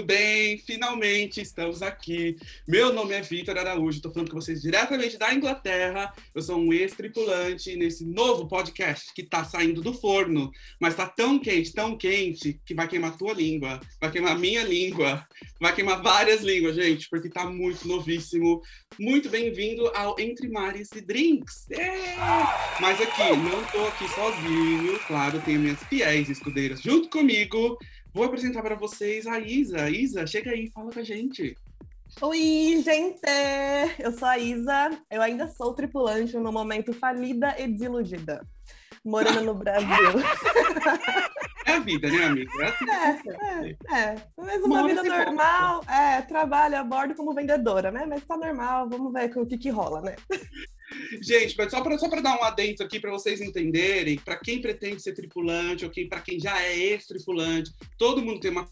Tudo bem? Finalmente estamos aqui. Meu nome é Vitor Araújo, estou falando com vocês diretamente da Inglaterra. Eu sou um ex-tripulante nesse novo podcast que está saindo do forno, mas está tão quente, tão quente, que vai queimar tua língua, vai queimar minha língua, vai queimar várias línguas, gente, porque está muito novíssimo. Muito bem-vindo ao Entre Mares e Drinks. É! Mas aqui, não estou aqui sozinho, claro, tenho minhas fiéis escudeiras junto comigo. Vou apresentar para vocês a Isa. Isa, chega aí, fala com a gente. Oi, gente! Eu sou a Isa, eu ainda sou tripulante no momento falida e desiludida, morando no Brasil. É a vida, né, amiga? É, assim é, é, é. Mas uma, uma vida normal, é, trabalho a bordo como vendedora, né? Mas tá normal, vamos ver o que que rola, né? Gente, mas só para só dar um adentro aqui para vocês entenderem, para quem pretende ser tripulante ou quem, para quem já é ex-tripulante, todo mundo tem uma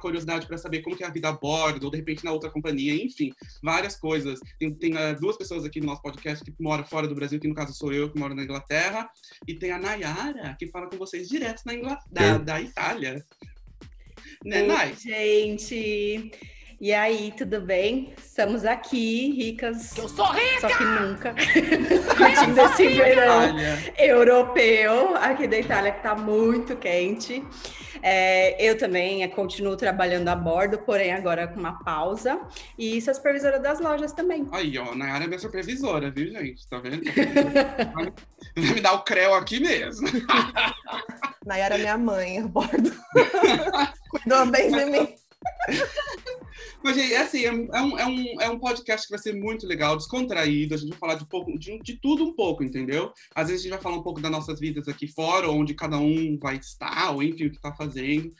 curiosidade para saber como é a vida a bordo, ou de repente na outra companhia, enfim, várias coisas. Tem, tem uh, duas pessoas aqui no nosso podcast que moram fora do Brasil, que no caso sou eu, que moro na Inglaterra, e tem a Nayara, que fala com vocês direto na da, da Itália. Né, Nay? Gente, e aí, tudo bem? Estamos aqui, ricas. Eu sou rica! Só que nunca. Curtindo esse verão europeu aqui da Itália, que tá muito quente. É, eu também continuo trabalhando a bordo, porém agora com uma pausa. E sou supervisora das lojas também. Aí, ó, Nayara é minha supervisora, viu, gente? Tá vendo? Vai me dar o creu aqui mesmo. Nayara é minha mãe a bordo. Cuidou bem de mim. Mas, gente, é assim, é, é, um, é, um, é um podcast que vai ser muito legal, descontraído. A gente vai falar de, pouco, de, de tudo um pouco, entendeu? Às vezes a gente vai falar um pouco das nossas vidas aqui fora, onde cada um vai estar, ou enfim, o que está fazendo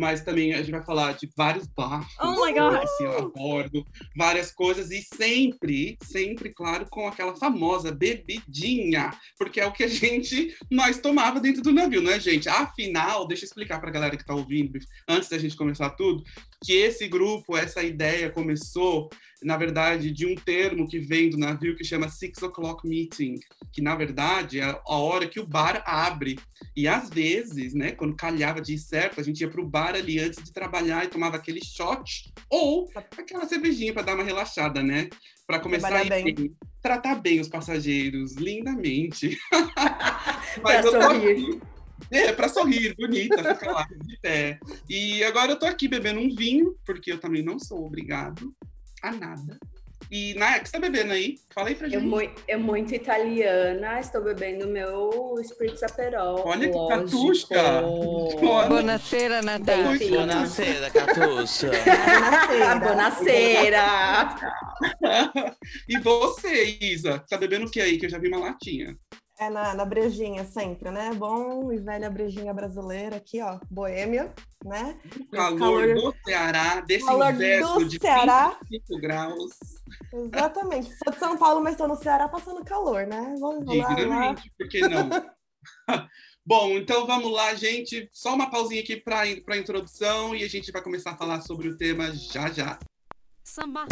mas também a gente vai falar de vários barcos oh my God. Assim, a bordo, várias coisas, e sempre, sempre, claro, com aquela famosa bebidinha, porque é o que a gente, nós tomava dentro do navio, né, gente? Afinal, deixa eu explicar para a galera que está ouvindo, antes da gente começar tudo, que esse grupo, essa ideia começou na verdade, de um termo que vem do navio que chama Six O'Clock Meeting, que na verdade é a hora que o bar abre. E às vezes, né, quando calhava de certo, a gente ia para o bar ali antes de trabalhar e tomava aquele shot ou aquela cervejinha para dar uma relaxada, né? Para começar a ir bem. tratar bem os passageiros lindamente. Mas eu sorrir. É, para sorrir, bonita, ficar lá de pé. E agora eu tô aqui bebendo um vinho, porque eu também não sou obrigado a nada. E, Naya, o que você tá bebendo aí? Fala aí pra gente. Eu, muito, eu muito italiana, estou bebendo meu Spritz Aperol. Olha que catusca! Buonasera, Natasha. Buonasera, Catusca. Buonasera. e você, Isa? Tá bebendo o que aí? Que eu já vi uma latinha. É na, na brejinha sempre, né? Bom e velha brejinha brasileira aqui, ó, boêmia, né? Calor, calor do Ceará, desse calor inverno do de Ceará. 25 graus. Exatamente. Sou de São Paulo, mas estou no Ceará passando calor, né? Vamos lá, lá. por que não? Bom, então vamos lá, gente. Só uma pausinha aqui para a introdução e a gente vai começar a falar sobre o tema já já. Samba.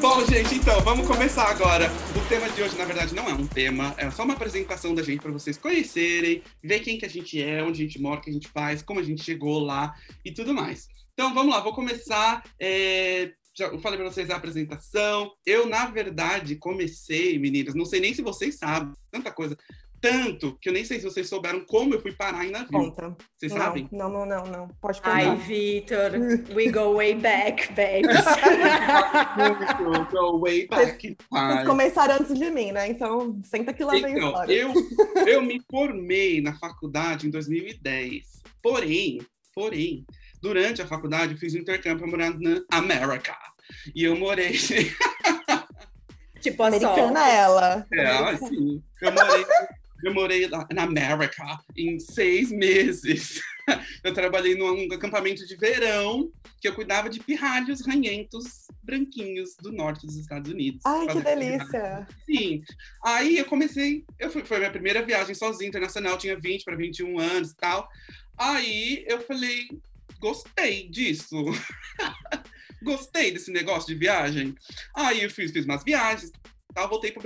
Bom, gente, então, vamos começar agora. O tema de hoje, na verdade, não é um tema, é só uma apresentação da gente para vocês conhecerem, ver quem que a gente é, onde a gente mora, o que a gente faz, como a gente chegou lá e tudo mais. Então, vamos lá, vou começar. É... Já falei para vocês a apresentação. Eu, na verdade, comecei, meninas, não sei nem se vocês sabem, tanta coisa. Tanto que eu nem sei se vocês souberam como eu fui parar em navio. Conta. Vocês não, sabem? Não, não, não, não. Pode contar. Ai, Vitor, we go way back, babes. we go way back. Vocês começaram antes de mim, né? Então, senta que lá vem então, a história. Eu, eu me formei na faculdade em 2010. Porém, porém, durante a faculdade, eu fiz um intercâmbio para morar na América. E eu morei... Tipo, americana ela. É, sim. Eu morei, eu morei na América em seis meses. Eu trabalhei num acampamento de verão que eu cuidava de pirralhos ranhentos branquinhos do norte dos Estados Unidos. Ai, que delícia! Sim. Aí eu comecei, eu fui, foi minha primeira viagem sozinha, internacional, tinha 20 para 21 anos e tal. Aí eu falei, gostei disso. gostei desse negócio de viagem. Aí eu fiz, fiz umas viagens, tal, voltei pro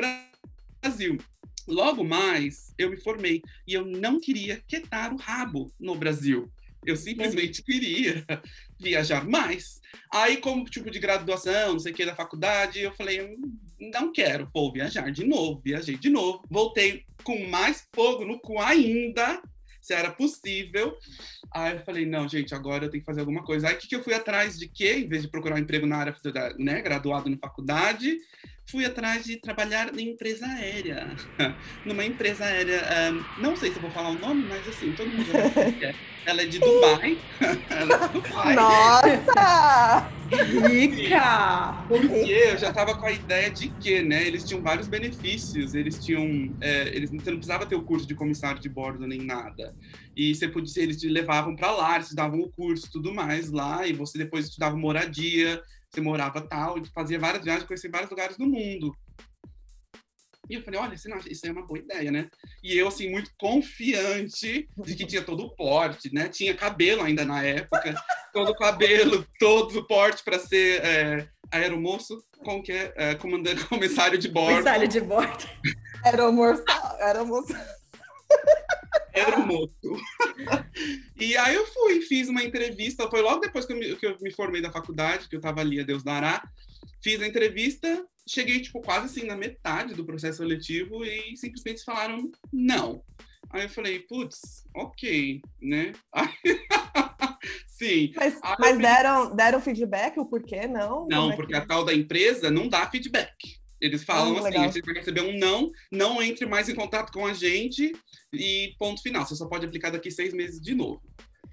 Brasil. Logo mais, eu me formei e eu não queria quietar o rabo no Brasil. Eu simplesmente queria viajar mais. Aí, como tipo de graduação, não sei o que, da faculdade, eu falei, "Hum, não quero, vou viajar de novo. Viajei de novo. Voltei com mais fogo no cu ainda, se era possível. Aí eu falei, não, gente, agora eu tenho que fazer alguma coisa. Aí o que, que eu fui atrás de quê? Em vez de procurar um emprego na área, né, graduado na faculdade, fui atrás de trabalhar em empresa aérea. Numa empresa aérea, ah, não sei se eu vou falar o nome, mas assim, todo mundo já sabe que é. Ela é de Dubai. Ela é de Dubai. Nossa! Rica! Porque eu já tava com a ideia de que, né? Eles tinham vários benefícios. Eles tinham. é, eles, você não precisava ter o curso de comissário de bordo nem nada. E você podia, eles te levavam para lá, eles te davam o curso e tudo mais lá, e você depois te dava moradia, você morava tal, e fazia várias viagens, conhecia vários lugares do mundo. E eu falei, olha, você não acha- isso é uma boa ideia, né? E eu, assim, muito confiante de que tinha todo o porte, né? Tinha cabelo ainda na época, todo o cabelo, todo o porte para ser é, aeromoço, como que é? É, comandante, comissário de bordo. Comissário de bordo. Era o moço. Era o moço. E aí eu fui, fiz uma entrevista, foi logo depois que eu me, que eu me formei da faculdade, que eu tava ali, a Deus dará. Fiz a entrevista, cheguei, tipo, quase assim na metade do processo seletivo e simplesmente falaram não. Aí eu falei, putz, ok, né? Aí, Sim. Mas, mas eu- deram, deram feedback, o porquê? Não? Não, é porque que- a tal da empresa não dá feedback. Eles falam Ah, assim, legal. você vai receber um não, não entre mais em contato com a gente e ponto final. Você só pode aplicar daqui seis meses de novo.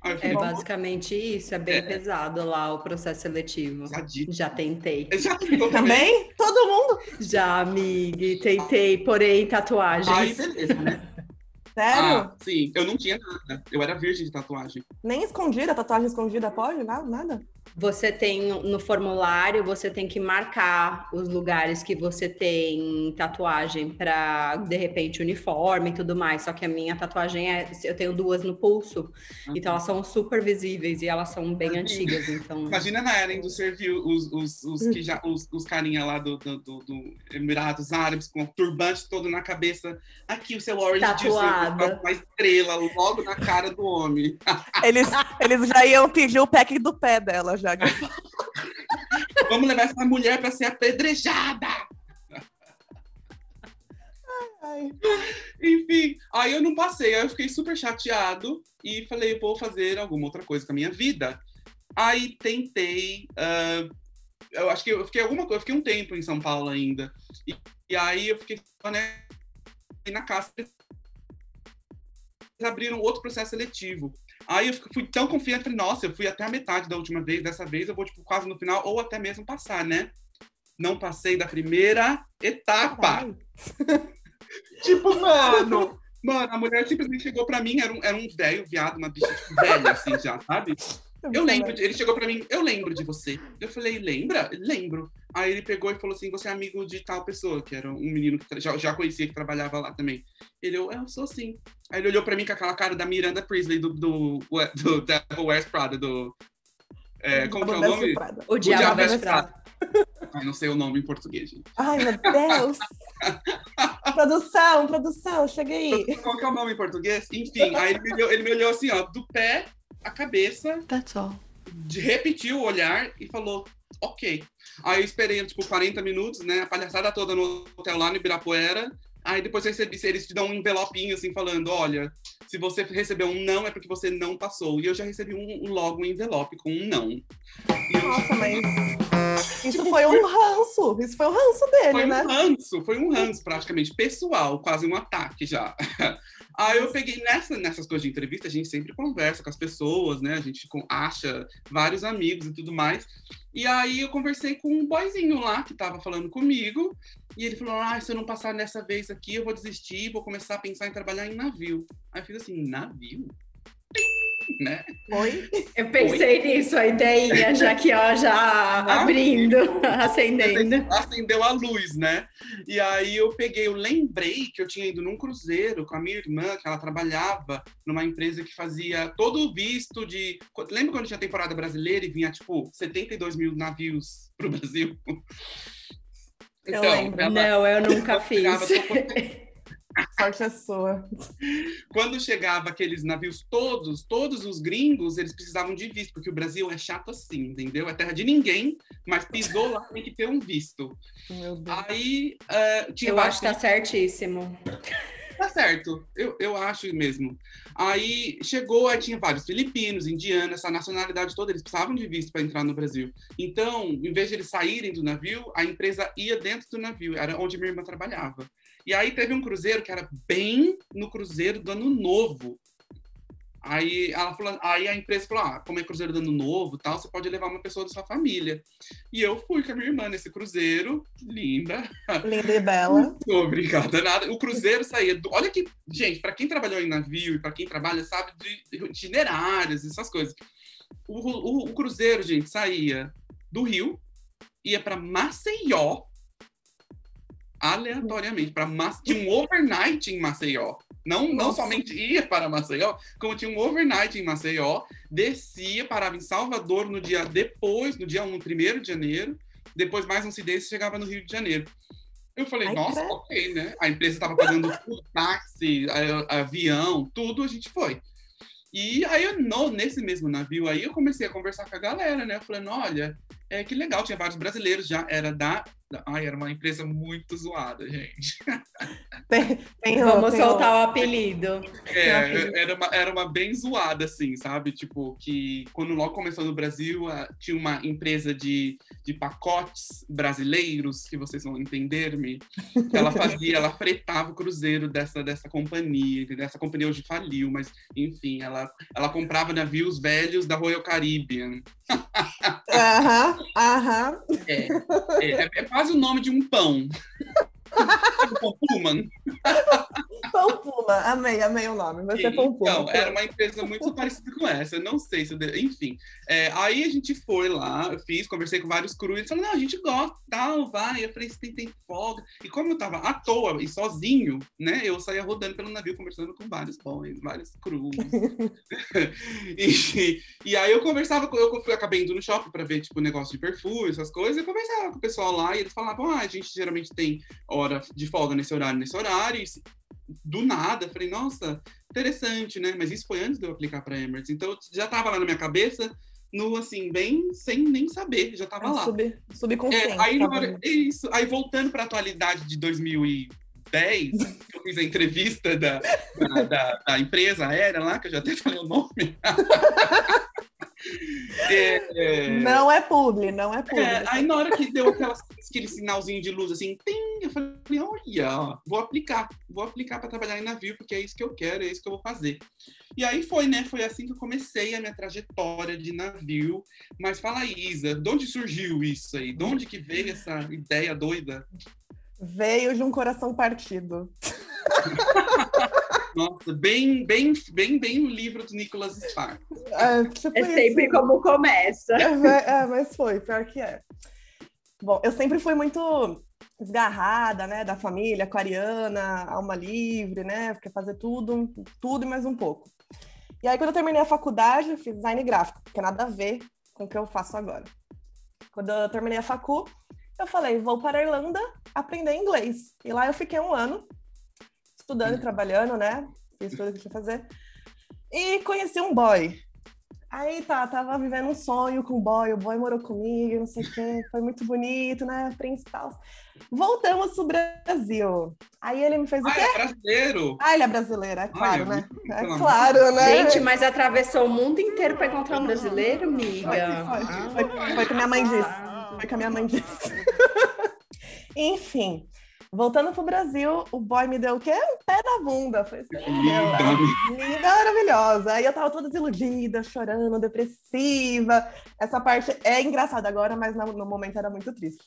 É falei, "Bom, basicamente isso, é bem É. pesado lá o processo seletivo. sadismo." Já tentei. Já tentou também? Também? Todo mundo? Já, amiga, tentei, porém, tatuagens. Aí, beleza, né? Sério? Ah, sim, eu não tinha nada. Eu era virgem de tatuagem. Nem escondida? Tatuagem escondida pode? Nada? Nada? Você tem no formulário, você tem que marcar os lugares que você tem tatuagem para de repente uniforme e tudo mais. Só que a minha tatuagem é, eu tenho duas no pulso, então elas são super visíveis e elas são bem antigas, então Imagina na era do serviu os, os, os, que já, os, os carinha lá do, do, do, do Emirados Árabes com o turbante todo na cabeça. Aqui o seu Orange Juice, Tatuada. uma estrela logo na cara do homem. Eles, eles já iam pedir o pack do pé dela, Vamos levar essa mulher para ser apedrejada. Ai. Enfim, aí eu não passei, aí eu fiquei super chateado e falei, vou fazer alguma outra coisa com a minha vida. Aí tentei, ah, eu acho que eu fiquei alguma coisa, fiquei um tempo em São Paulo ainda. E, e aí eu fiquei né, na casa. Eles abriram outro processo seletivo. Aí eu fui tão confiante, falei, nossa, eu fui até a metade da última vez, dessa vez eu vou, tipo, quase no final, ou até mesmo passar, né? Não passei da primeira etapa. Tipo, mano. Mano, a mulher simplesmente chegou pra mim, era um, era um velho, viado, uma bicha tipo, velha, assim, já, sabe? Eu lembro, ele chegou pra mim, eu lembro de você. Eu falei, lembra? Lembro. Aí ele pegou e falou assim, você é amigo de tal pessoa, que era um menino que já, já conhecia, que trabalhava lá também. Ele, eu, eu sou sim. Aí ele olhou pra mim com aquela cara da Miranda Priestley, do, do, do Devil Wears Prada, do... É, como que é o nome? o O diabo Diabo é Veste Prada. Ai, não sei o nome em português, gente. Ai, meu Deus! produção, produção, cheguei. Qual que é o nome em português? Enfim, aí ele me olhou, ele me olhou assim, ó, do pé à cabeça, That's all. de, repetiu o olhar e falou, ok. Aí eu esperei, tipo, 40 minutos, né, a palhaçada toda no hotel lá no Ibirapuera. Aí depois eu recebi, eles te dão um envelopinho, assim, falando, olha, se você recebeu um não, é porque você não passou. E eu já recebi um, um- logo um envelope com um não. Eu, Nossa, mas. Isso foi um ranço. Isso foi um ranço dele, Foi um né? ranço, foi um ranço praticamente pessoal, quase um ataque já. Aí eu peguei nessa, nessas coisas de entrevista, a gente sempre conversa com as pessoas, né? A gente acha vários amigos e tudo mais. E aí eu conversei com um boyzinho lá que tava falando comigo, e ele falou: Ah, se eu não passar nessa vez aqui, eu vou desistir, vou começar a pensar em trabalhar em navio. Aí eu fiz assim, navio? Né? Foi. Eu pensei nisso, a ideinha, já que ó, já Ah, abrindo, acendendo. acendeu a luz, né? E aí eu peguei, eu lembrei que eu tinha ido num cruzeiro com a minha irmã, que ela trabalhava numa empresa que fazia todo o visto de. Lembra quando tinha temporada brasileira e vinha, tipo, 72 mil navios pro Brasil? Eu lembro. ela- Não, eu nunca fiz. chegava- Sorte é sua. Quando chegava aqueles navios todos, todos os gringos, eles precisavam de visto, porque o Brasil é chato assim, entendeu? É terra de ninguém, mas pisou lá, tem que ter um visto. Meu Deus. Aí eh, tinha Eu vários acho que tá certíssimo. Tá certo, eu, eu acho mesmo. Aí chegou, aí tinha vários filipinos, indianos, essa nacionalidade toda, eles precisavam de visto para entrar no Brasil. Então, em vez de eles saírem do navio, a empresa ia dentro do navio, era onde minha irmã trabalhava. E aí teve um cruzeiro que era bem no cruzeiro do ano novo. Aí ela falou, aí a empresa falou: ah, como é cruzeiro do ano novo, tal, você pode levar uma pessoa da sua família. E eu fui com a minha irmã nesse cruzeiro, linda, Linda e bela. Obrigada, nada. O cruzeiro saía do. Olha que. Gente, para quem trabalhou em navio e para quem trabalha, sabe de itinerários, essas coisas. O, o- o cruzeiro, gente, saía do Rio, ia para Maceió, aleatoriamente, para tinha um overnight em Maceió. Não, não somente ia para Maceió, como tinha um overnight em Maceió, descia, parava em Salvador no dia depois, no dia 1, 1 de janeiro, depois mais um desse chegava no Rio de Janeiro. Eu falei, nossa, ok, né? A empresa estava pagando táxi, avião, tudo, a gente foi. E aí, eu, no, nesse mesmo navio aí, eu comecei a conversar com a galera, né? Eu falei, olha, é, que legal, tinha vários brasileiros já, era da... Ai, era uma empresa muito zoada, gente. Tem, tem, Vamos tem- soltar o apelido. É, era uma, era uma bem zoada, assim, sabe? Tipo, que quando logo começou no Brasil, tinha uma empresa de, de pacotes brasileiros, que vocês vão entender-me, que ela fazia, ela fretava o cruzeiro dessa, dessa companhia, entendeu? Essa companhia hoje faliu, mas, enfim, ela, ela comprava navios velhos da Royal Caribbean. Aham, aham. É, é, é quase o nome de um pão. Sabe o pão Pullman? Pão Puma. Amei, amei o nome. Vai ser Pão Puma. Então, era uma empresa muito parecida com essa. Eu não sei se eu de- Enfim. É, aí a gente foi lá, eu fiz, conversei com vários crus. Eles falaram, não, a gente gosta, tal, vai. Eu falei, tem tempo folga. E como eu tava à toa e sozinho, né? Eu saía rodando pelo navio, conversando com vários boys, vários crus. e, e aí eu conversava com. Eu fui, acabei indo no shopping pra ver, tipo, negócio de perfume, essas coisas. Eu conversava com o pessoal lá e eles falavam, ah, a gente geralmente tem hora de folga nesse horário, nesse horário. E do nada, falei, nossa, interessante, né? Mas isso foi antes de eu aplicar para Emirates. Então já estava lá na minha cabeça, no assim, bem sem nem saber, já estava lá. Sub, subconsciente. É, aí, tava hora, ali. isso, aí voltando para a atualidade de 2010, que eu fiz a entrevista da, da, da- da empresa aérea lá, que eu já até falei o nome. É, é, Não é publi, não é publi. é, aí na hora que deu aquele sinalzinho de luz assim, tim, eu falei, olha, ó, vou aplicar, vou aplicar para trabalhar em navio, porque é isso que eu quero, é isso que eu vou fazer. E aí foi, né? Foi assim que eu comecei a minha trajetória de navio. Mas fala, Isa, de onde surgiu isso aí? De onde que veio essa ideia doida? Veio de um coração partido. Nossa, bem, bem, bem, bem o livro do Nicholas Sparks. É, tipo É sempre isso. como começa. É, é, mas foi, pior que é. Bom, eu sempre fui muito desgarrada, né, da família, aquariana, alma livre, né, quer fazer tudo, tudo e mais um pouco. E aí, quando eu terminei a faculdade, eu fiz design gráfico, que nada a ver com o que eu faço agora. Quando eu terminei a facu, eu falei, vou para a Irlanda aprender inglês. E lá eu fiquei um ano, estudando e trabalhando, né, fiz tudo que tinha que fazer. E conheci um boy, Aí tá, tava vivendo um sonho com o boy, o boy morou comigo, não sei o quê, foi muito bonito, né? Principal. Voltamos pro Brasil. Aí ele me fez o Ah, quê? é brasileiro? Ah, ele é brasileiro, é claro, é né? É claro, né? Gente, mas atravessou o mundo inteiro para encontrar um brasileiro, amiga. Foi, foi, foi o que minha mãe disse. Foi que a minha mãe disse. Enfim, voltando pro Brasil, o boy me deu o quê? Um pé na bunda. Foi assim, Linda. linda, maravilhosa. Aí eu tava toda desiludida, chorando, depressiva. Essa parte é engraçada agora, mas no, momento era muito triste.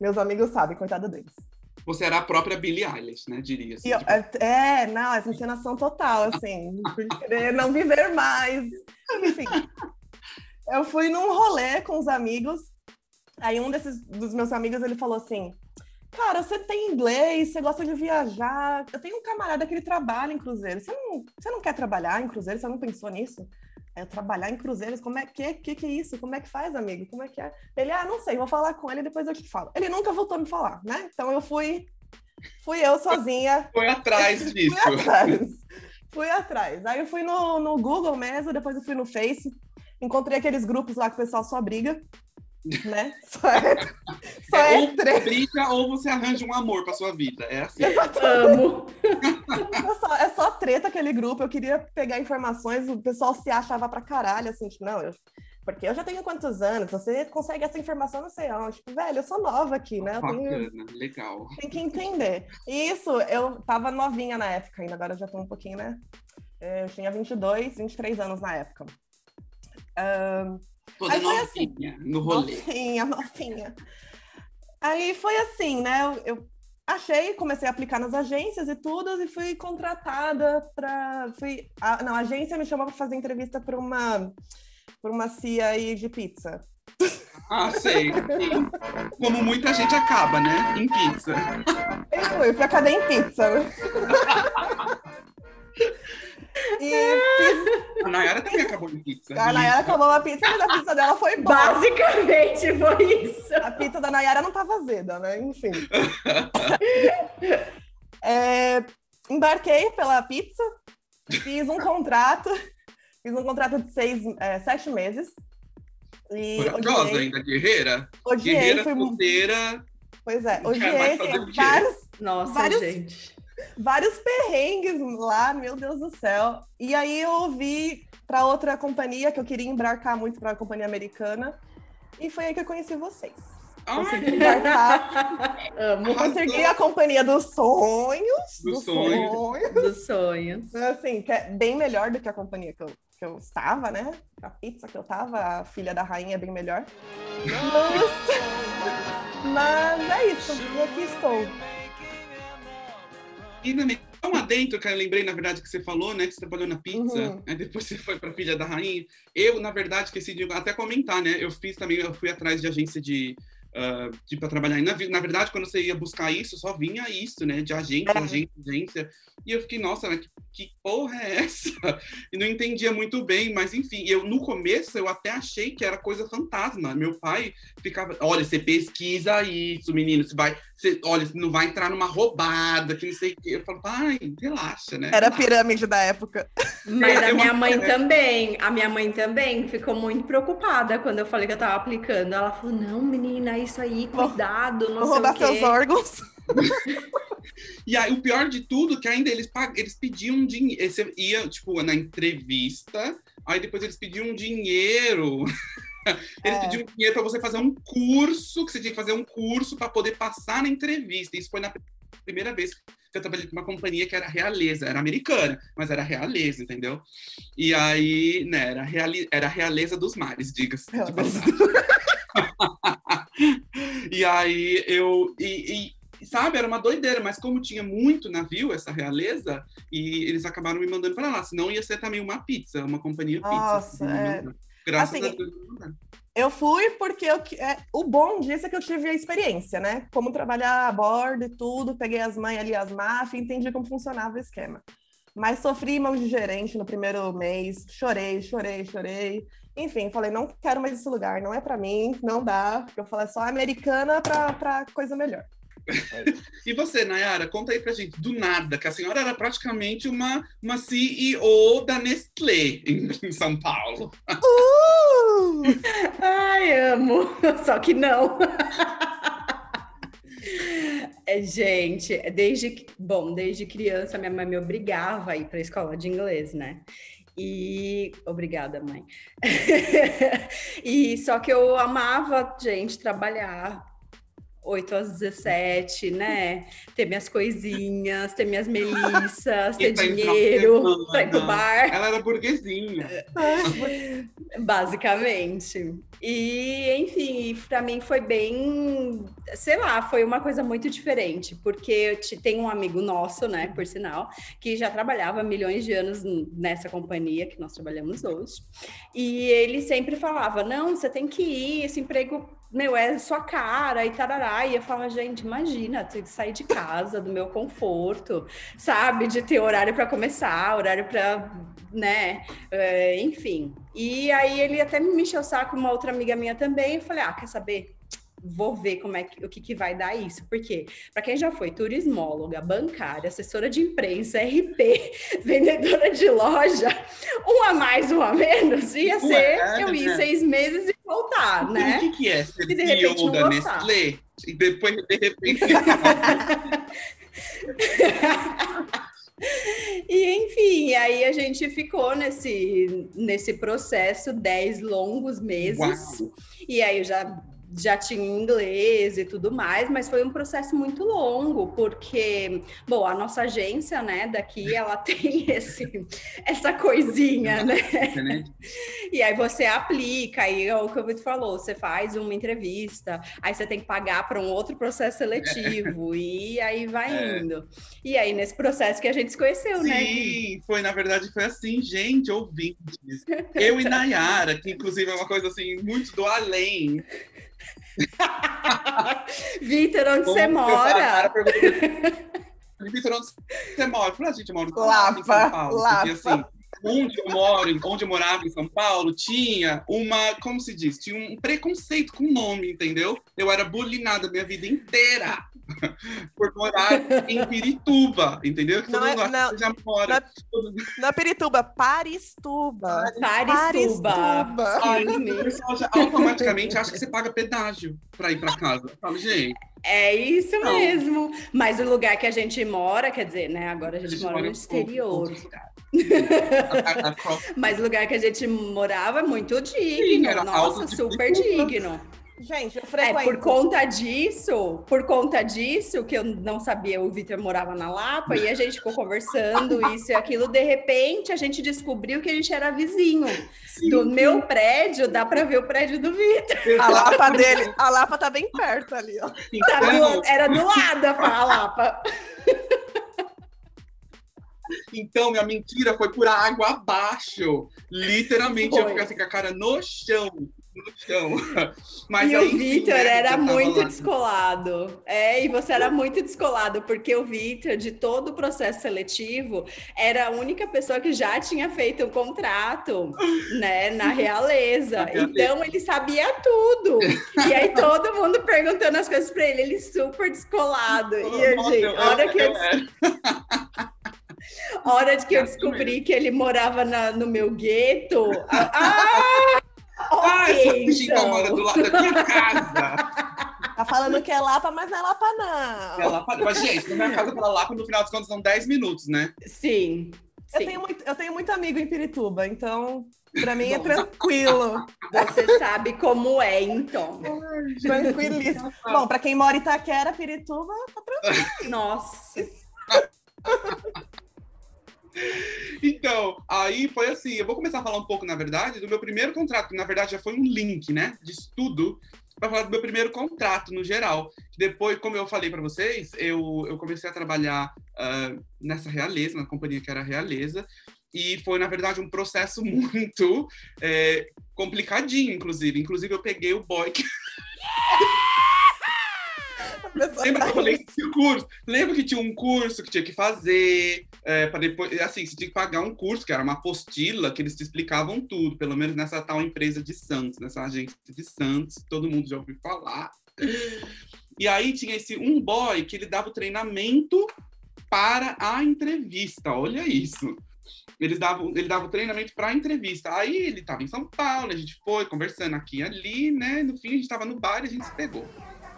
Meus amigos sabem, coitado deles. Você era a própria Billie Eilish, né? Diria assim. Eu- tipo, é, é, não, essa encenação total, assim, não viver mais. Enfim, eu fui num rolê com os amigos, aí um desses dos meus amigos, ele falou assim, cara, você tem inglês, você gosta de viajar. Eu tenho um camarada que ele trabalha em cruzeiros. Você não, você não quer trabalhar em cruzeiros? Você não pensou nisso? É, trabalhar em cruzeiros, como é que, que que é isso? Como é que faz, amigo? Como é que é? Ele, ah, não sei, vou falar com ele, depois eu te falo. Ele nunca voltou a me falar, né? Então eu fui, fui eu sozinha. Foi atrás disso. fui atrás. Fui atrás. Aí eu fui no, no Google mesmo, depois eu fui no Face, encontrei aqueles grupos lá que o pessoal só briga né? Só é, só é, é treta. briga ou você arranja um amor para sua vida. É assim. Amo. É só, é só treta aquele grupo. Eu queria pegar informações, o pessoal se achava pra caralho, assim, tipo, não, eu, porque eu já tenho quantos anos? Você consegue essa informação, não sei onde. Tipo, velho, eu sou nova aqui, né? Eu Bacana, tenho, legal. Tem que entender. E isso, eu tava novinha na época ainda, agora eu já tô um pouquinho, né? Eu tinha 22, 23 anos na época. Um, Toda Aí novinha, assim, no rolê. Novinha, novinha. Aí foi assim, né? Eu, eu, achei, comecei a aplicar nas agências e tudo, e fui contratada para. Fui... A, não, a agência me chamou para fazer entrevista para uma, pra uma CIA de pizza. Ah, sei. Como muita gente acaba, né? Em pizza. Eu fui pra cadeia em pizza. E fiz... A Nayara também acabou em pizza. A Nayara acabou uma pizza, mas a pizza dela foi boa. Basicamente foi isso. A pizza da Nayara não tava azeda, né? Enfim. é, embarquei pela pizza, fiz um contrato, fiz um contrato de seis, é, sete meses. E Corajosa ainda, guerreira? Odiei, guerreira, fui... solteira. Pois é, odiei, vários, Nossa, vários, gente vários perrengues lá, meu Deus do céu. E aí eu ouvi para outra companhia, que eu queria embarcar muito para a companhia americana, e foi aí que eu conheci vocês. Consegui embarcar. Amo. Consegui a companhia dos sonhos. Dos, sonhos. sonhos. Dos sonhos. Assim, que é bem melhor do que a companhia que eu, que eu estava, né? A pizza que eu estava, a filha da rainha é bem melhor. Mas, mas é isso, e aqui estou. E também, um adentro que eu lembrei, na verdade, que você falou, né? Que você trabalhou na pizza, uhum. aí depois você foi para Filha da Rainha. Eu, na verdade, esqueci de até comentar, né? Eu fiz também, eu fui atrás de agência de. Uh, de para trabalhar. Na, na, verdade, quando você ia buscar isso, só vinha isso, né? De agência, é. agência, agência. E eu fiquei, nossa, que, que porra é essa? E não entendia muito bem, mas enfim, eu no começo eu até achei que era coisa fantasma. Meu pai ficava, olha, você pesquisa isso, menino, você vai, você, olha, você não vai entrar numa roubada, que não sei o quê. Eu falo, pai, relaxa, né? Era a pirâmide da época. Mas a minha mãe também, a minha mãe também ficou muito preocupada quando eu falei que eu tava aplicando. Ela falou, não, menina, isso aí, cuidado, não Vou sei roubar o quê. seus órgãos. e aí, o pior de tudo, que ainda eles, pag... eles pediam dinheiro. Você ia, tipo, na entrevista, aí depois eles pediam dinheiro. Eles é. pediam dinheiro para você fazer um curso, que você tinha que fazer um curso para poder passar na entrevista. Isso foi na primeira vez que eu trabalhei com uma companhia que era realeza, era americana, mas era realeza, entendeu? E aí, né, era, reali era realeza dos mares, diga-se de e aí eu. E, e, sabe, era uma doideira, mas como tinha muito navio, essa realeza, e eles acabaram me mandando para lá, senão ia ser também uma pizza, uma companhia pizza. Nossa, é... Graças assim, a Deus. Eu fui porque eu, é, o bom disso é que eu tive a experiência, né? Como trabalhar a bordo e tudo, peguei as mães ali, as máfias, entendi como funcionava o esquema. Mas sofri mão de gerente no primeiro mês, chorei, chorei, chorei. Enfim, falei, não quero mais esse lugar, não é para mim, não dá. Eu falei, é só americana para coisa melhor e você, Nayara, conta aí pra gente, do nada, que a senhora era praticamente uma, uma CEO da Nestlé em, em São Paulo. Uh! Ai, amo, só que não. É, gente, desde bom, desde criança minha mãe me obrigava a ir para a escola de inglês, né? E obrigada, mãe. e só que eu amava, gente, trabalhar 8 às 17, né? Ter minhas coisinhas, ter minhas melissas, ter dinheiro para ir pro bar. Ela era burguesinha. Basicamente. E, enfim, para mim foi bem, sei lá, foi uma coisa muito diferente, porque tem um amigo nosso, né, por sinal, que já trabalhava milhões de anos nessa companhia que nós trabalhamos hoje, e ele sempre falava: não, você tem que ir, esse emprego meu, é sua cara e tarará. E eu falo, gente, imagina, ter que sair de casa, do meu conforto, sabe? De ter horário para começar, horário para, né? É, enfim. E aí ele até me encheu o saco, uma outra amiga minha também. Eu falei, ah, quer saber? Vou ver como é que, o que, que vai dar isso. Porque, para quem já foi turismóloga, bancária, assessora de imprensa, RP, vendedora de loja, um a mais, um a menos, ia ser é, eu ir né? seis meses e voltar, né? O que, que é ser e de repente, da Nestlé? E depois, de repente... E enfim, aí a gente ficou nesse, nesse processo dez longos meses. Uau. E aí eu já já tinha inglês e tudo mais, mas foi um processo muito longo, porque, bom, a nossa agência, né, daqui, ela tem esse, essa coisinha, né? E aí você aplica, aí é o que o Vitor falou, você faz uma entrevista, aí você tem que pagar para um outro processo seletivo, e aí vai é. indo. E aí, nesse processo que a gente se conheceu, Sim, né? Sim, foi, na verdade, foi assim, gente, ouvintes. Eu e Nayara, que inclusive é uma coisa assim, muito do além. Vitor, onde você mora? Vitor, onde você mora? Eu falei, ah, gente mora Lapa, em São Paulo. Lapa. Porque assim, onde eu moro, onde eu morava em São Paulo, tinha uma, como se diz, tinha um preconceito com o nome, entendeu? Eu era bulinada a minha vida inteira por morar em Pirituba, entendeu? Que não todo é, mundo não, já mora. Na, é Pirituba, Paristuba. Paristuba. Paristuba. Aí, o pessoal já automaticamente acha que você paga pedágio para ir para casa. Eu falo, gente. É isso não. mesmo. Mas o lugar que a gente mora, quer dizer, né? Agora a gente, a gente mora, mora no exterior. Mas o lugar que a gente morava é muito digno. Sim, Nossa, super digno. Gente, eu frequento. É, por conta disso, por conta disso, que eu não sabia, o Vitor morava na Lapa, e a gente ficou conversando isso e aquilo, de repente a gente descobriu que a gente era vizinho. Sim, do sim. meu prédio, dá para ver o prédio do Vitor. A Lapa dele, a Lapa tá bem perto ali, ó. Tá do, era do lado a Lapa. Então, minha mentira foi por água abaixo. Literalmente, foi. eu fiquei assim com a cara no chão. No chão. Mas e aí, o Vitor né, era muito descolado. É, e você era muito descolado, porque o Vitor, de todo o processo seletivo, era a única pessoa que já tinha feito um contrato, né, na realeza. Então, ele sabia tudo. E aí, todo mundo perguntando as coisas para ele, ele super descolado. E, gente, a hora que eu... A hora de que eu descobri que ele morava na, no meu gueto. Ah! Ah, okay, essa então. mora do lado da minha casa. Tá falando que é Lapa, mas não é Lapa, não. É Lapa, mas, gente, da minha casa pra Lapa, no final dos contos, são 10 minutos, né? Sim. Eu, tenho muito, eu tenho muito amigo em Pirituba, então para mim é tranquilo. Você sabe como é, então. Tranquilíssimo. Bom, para quem mora em Itaquera, Pirituba, tá tranquilo. Nossa. Então, aí foi assim, eu vou começar a falar um pouco, na verdade, do meu primeiro contrato, que na verdade já foi um link, né, de estudo, para falar do meu primeiro contrato no geral. Depois, como eu falei para vocês, eu, eu comecei a trabalhar uh, nessa realeza, na companhia que era realeza, e foi, na verdade, um processo muito é, complicadinho, inclusive. Inclusive, eu peguei o boy que... Lembra que eu falei que curso? Lembra que tinha um curso que tinha que fazer, é, para depois, assim, você tinha que pagar um curso, que era uma apostila, que eles te explicavam tudo, pelo menos nessa tal empresa de Santos, nessa agência de Santos, todo mundo já ouviu falar. E aí tinha esse um boy que ele dava o treinamento para a entrevista, olha isso. Eles davam, ele dava o treinamento para a entrevista. Aí ele estava em São Paulo, a gente foi conversando aqui e ali, né? No fim, a gente estava no bar e a gente se pegou.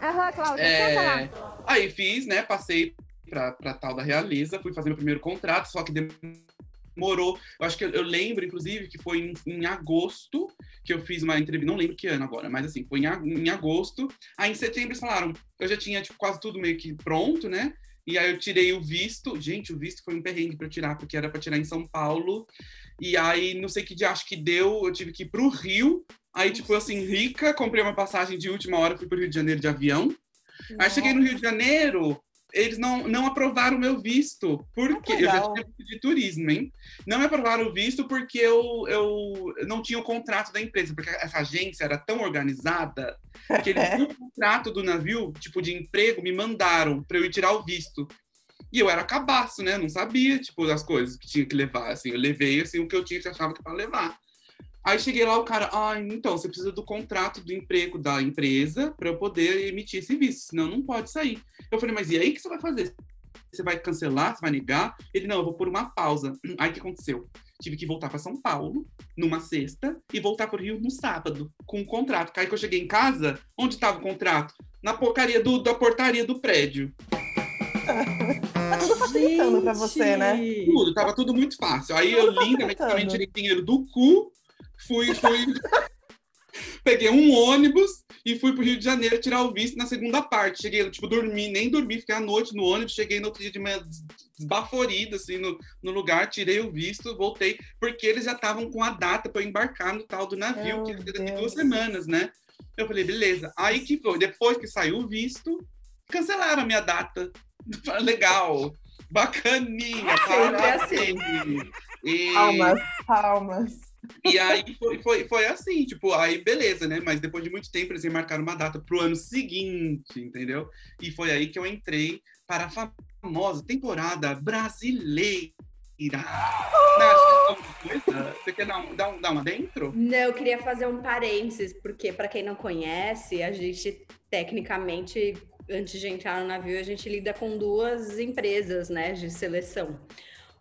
Aham, Cláudia, é... Aí fiz, né? Passei para tal da Realiza, fui fazer meu primeiro contrato, só que demorou. Eu acho que eu, eu lembro, inclusive, que foi em, em, agosto que eu fiz uma entrevista, não lembro que ano agora, mas assim, foi em, em agosto. Aí em setembro eles falaram, eu já tinha tipo, quase tudo meio que pronto, né? E aí eu tirei o visto. Gente, o visto foi um perrengue para tirar, porque era para tirar em São Paulo. E aí, não sei que dia acho que deu, eu tive que ir para o Rio Aí, tipo, assim, rica, comprei uma passagem de última hora, fui pro Rio de Janeiro de avião. Aí cheguei no Rio de Janeiro, eles não, não aprovaram o meu visto. Porque eu já tinha de turismo, hein? Não aprovaram o visto porque eu, eu não tinha o contrato da empresa, porque essa agência era tão organizada que eles o contrato do navio, tipo, de emprego, me mandaram para eu ir tirar o visto. E eu era cabaço, né? Não sabia, tipo, das coisas que tinha que levar, assim. Eu levei, assim, o que eu tinha que achava que para levar. Aí cheguei lá, o cara, ah, então, você precisa do contrato do emprego da empresa para eu poder emitir esse visto, senão não pode sair. Eu falei, mas e aí o que você vai fazer? Você vai cancelar? Você vai negar? Ele, não, eu vou pôr uma pausa. Aí o que aconteceu? Tive que voltar para São Paulo numa sexta e voltar para o Rio no sábado com o um contrato. Aí que eu cheguei em casa, onde estava o contrato? Na porcaria do, da portaria do prédio. tá tudo facilitando para você, né? Tudo, tava tudo muito fácil. Aí tudo eu lindamente também tirei dinheiro do cu, fui, fui. Peguei um ônibus e fui pro Rio de Janeiro tirar o visto na segunda parte. Cheguei, tipo, dormi, nem dormi, fiquei à noite no ônibus, cheguei no outro dia de manhã desbaforida, assim, no, no lugar, tirei o visto, voltei, porque eles já estavam com a data para embarcar no tal do navio, Meu que ia daqui duas semanas, né? Eu falei, beleza. Aí que foi, depois que saiu o visto, cancelaram a minha data. Legal, bacaninha, Sempre assim. E... Palmas, palmas. E aí foi, foi, foi assim, tipo, aí beleza, né? Mas depois de muito tempo eles marcaram uma data pro ano seguinte, entendeu? E foi aí que eu entrei para a famosa temporada brasileira. Você quer dar, dar, dar uma dentro? Não, eu queria fazer um parênteses, porque para quem não conhece, a gente tecnicamente, antes de entrar no navio, a gente lida com duas empresas, né, de seleção.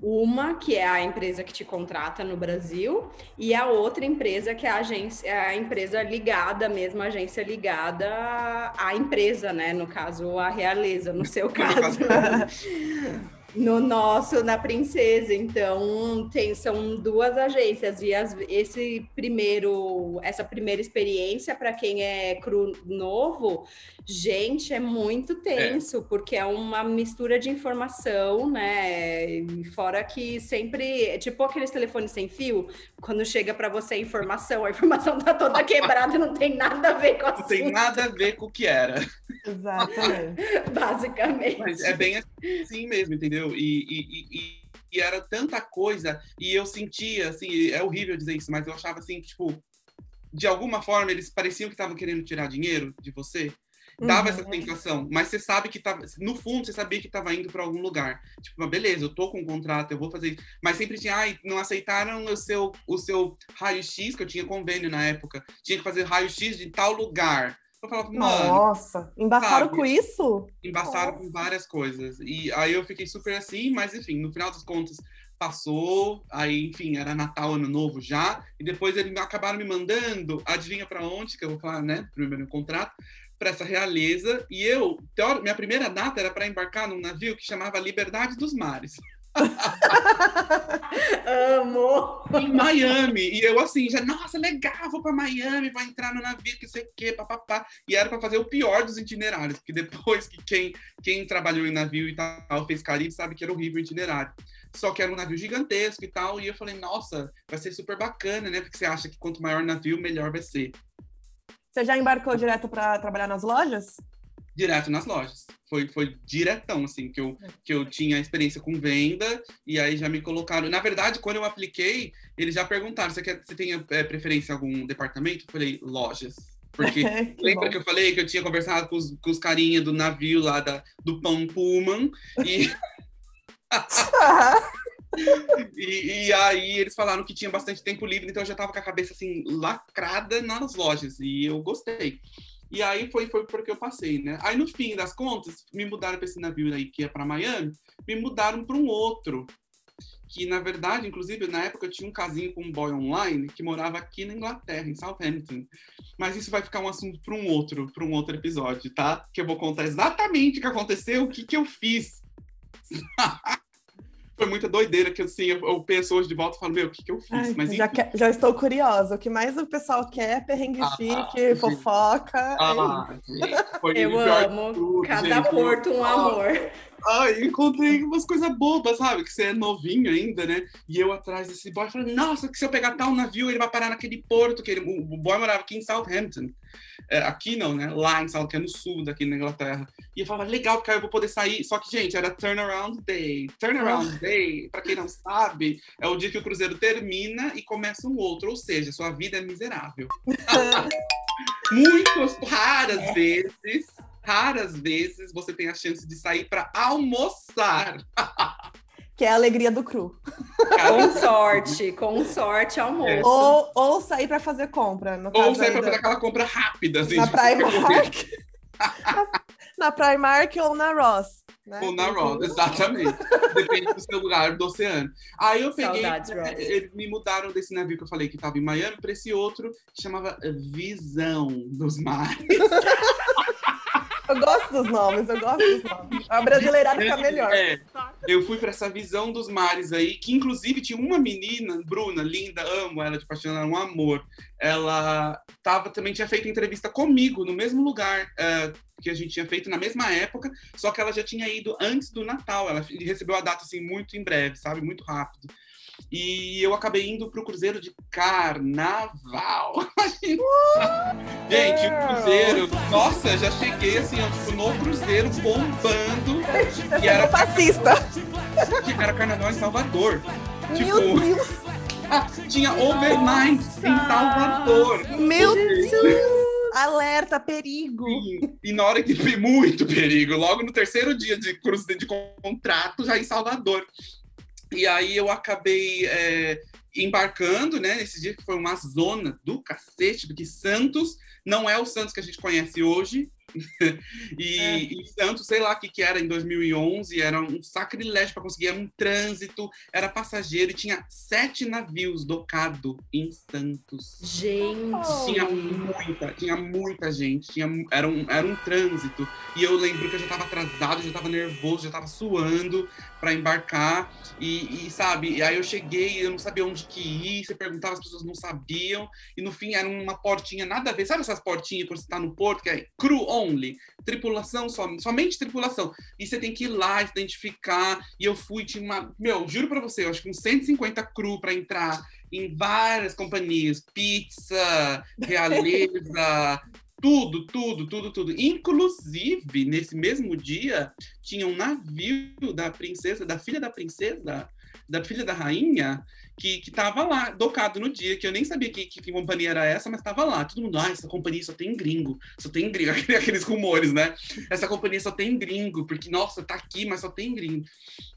Uma que é a empresa que te contrata no Brasil e a outra empresa que é a agência, é a empresa ligada mesmo, a agência ligada à empresa, né? No caso, a realeza, no seu caso. No nosso, na Princesa. Então, tem, são duas agências e as, esse primeiro, essa primeira experiência para quem é cru novo, gente, é muito tenso, é. porque é uma mistura de informação, né? Fora que sempre, tipo aqueles telefones sem fio, quando chega para você a informação, a informação tá toda quebrada e não tem nada a ver com a Não tem nada a ver com o que era. Exatamente. Basicamente. Mas é bem assim mesmo, entendeu? E, e, e, e, era tanta coisa, e eu sentia, assim, é horrível dizer isso, mas eu achava assim, tipo, de alguma forma eles pareciam que estavam querendo tirar dinheiro de você. Dava uhum. essa sensação, mas você sabe que tava, no fundo você sabia que estava indo para algum lugar. Tipo, beleza, eu tô com um contrato, eu vou fazer isso. Mas sempre tinha, ai, não aceitaram o seu, o seu raio-x, que eu tinha convênio na época. Tinha que fazer raio-x de tal lugar. Eu falava, mano. Nossa, embaçaram sabe? com isso? Embaçaram Nossa. com várias coisas. E aí eu fiquei super assim, mas enfim, no final das contas passou, aí enfim, era Natal, Ano Novo já, e depois eles acabaram me mandando, adivinha para onde, que eu vou falar, né, primeiro contrato, para essa realeza, e eu, minha primeira data era para embarcar num navio que chamava Liberdade dos Mares. Amo! Em Miami. E eu assim, já, nossa, legal, vou para Miami, vou entrar no navio, que sei o quê, papapá. E era para fazer o pior dos itinerários, porque depois que quem, quem trabalhou em navio e tal, fez Caribe, sabe que era horrível o itinerário. Só que era um navio gigantesco e tal, e eu falei, nossa, vai ser super bacana, né? Porque você acha que quanto maior o navio, melhor vai ser. Você já embarcou direto para trabalhar nas lojas? Direto nas lojas. Foi, foi diretão, assim, que eu, que eu tinha experiência com venda, e aí já me colocaram. Na verdade, quando eu apliquei, eles já perguntaram: você, quer, você tem é, preferência em algum departamento? Eu falei, lojas. Porque que lembra bom. que eu falei que eu tinha conversado com os, com os carinha do navio lá da, do Pão Pullman, e. e, e, aí eles falaram que tinha bastante tempo livre, então eu já tava com a cabeça assim lacrada nas lojas e eu gostei. E aí foi, foi porque eu passei, né? Aí no fim das contas, me mudaram para esse navio aí que ia para Miami, me mudaram para um outro. Que na verdade, inclusive, na época eu tinha um casinho com um boy online que morava aqui na Inglaterra, em Southampton. Mas isso vai ficar um assunto para um outro, para um outro episódio, tá? Que eu vou contar exatamente o que aconteceu, o que, que eu fiz. foi muita doideira que assim, eu, eu penso hoje de volta e falo, meu, o que, que eu fiz? Ai, Mas, já, que, já, estou curiosa. O que mais o pessoal quer é perrengue ah, chique, gente. fofoca. Ah, é gente, eu amo. Tudo, Cada gente, porto um amor. Ai, encontrei umas coisas bobas, sabe? Que você é novinho ainda, né? E eu atrás desse boy falei, nossa, que se eu pegar tal navio, ele vai parar naquele porto, que ele, o boy morava aqui em Southampton. É, aqui não, né? Lá em Southampton, que é no sul daqui na Inglaterra. E eu falava, legal, porque aí eu vou poder sair. Só que, gente, era turnaround day. Turnaround oh. day, pra quem não sabe, é o dia que o cruzeiro termina e começa um outro. Ou seja, sua vida é miserável. Muitas, raras é. vezes, raras vezes você tem a chance de sair para almoçar. que é a alegria do cru. Com sorte, com sorte, almoço. É. Ou, ou sair para fazer compra. ou sair para fazer aquela compra rápida. Assim, na Primark. na, na Primark ou na Ross. Né? Ou na Ross, exatamente. Depende do seu lugar do oceano. Aí eu peguei, Saudades, né, eles me mudaram desse navio que eu falei que estava em Miami para esse outro que chamava Visão dos Mares. Eu gosto dos nomes, eu gosto dos nomes. A brasileirada fica melhor. É, eu fui para essa visão dos mares aí, que inclusive tinha uma menina, Bruna, linda, amo ela de paixão, era um amor. Ela tava, também tinha feito entrevista comigo no mesmo lugar uh, que a gente tinha feito na mesma época, só que ela já tinha ido antes do Natal. Ela recebeu a data assim muito em breve, sabe? Muito rápido. E eu acabei indo pro cruzeiro de carnaval. Gente, o cruzeiro, nossa, já cheguei assim, ó, tipo, no cruzeiro bombando. e era fascista. Era carnaval em Salvador. Meu tipo, Deus. Ah, tinha overnight em Salvador. Meu Deus! Alerta, perigo! Sim. E na hora que muito perigo, logo no terceiro dia de, de contrato, já em Salvador. E aí eu acabei é, embarcando, né, nesse dia que foi uma zona do cacete, porque Santos não é o Santos que a gente conhece hoje, e, é. e, Santos, sei lá o que, que era em 2011, era um sacrilégio para conseguir, era um trânsito, era passageiro e tinha sete navios docados em Santos. Gente! Tinha muita, tinha muita gente, tinha, era, um, era um trânsito. E eu lembro que eu já estava atrasado, já estava nervoso, já estava suando para embarcar. E, e, sabe, e aí eu cheguei, eu não sabia onde que ir, você perguntava, as pessoas não sabiam. E no fim era uma portinha, nada a ver. Sabe essas portinhas quando você está no porto, que é cru only, tripulação só, somente tripulação. E você tem que ir lá, identificar. E eu fui, tinha uma. Meu, juro pra você, eu acho que uns 150 cru para entrar em várias companhias, pizza, realeza, tudo, tudo, tudo, tudo. Inclusive, nesse mesmo dia, tinha um navio da princesa, da filha da princesa, da filha da rainha, que, que tava lá, docado no dia, que eu nem sabia que, que, que companhia era essa, mas tava lá. Todo mundo, ah, essa companhia só tem gringo, só tem gringo, aqueles rumores, né? Essa companhia só tem gringo, porque, nossa, tá aqui, mas só tem gringo.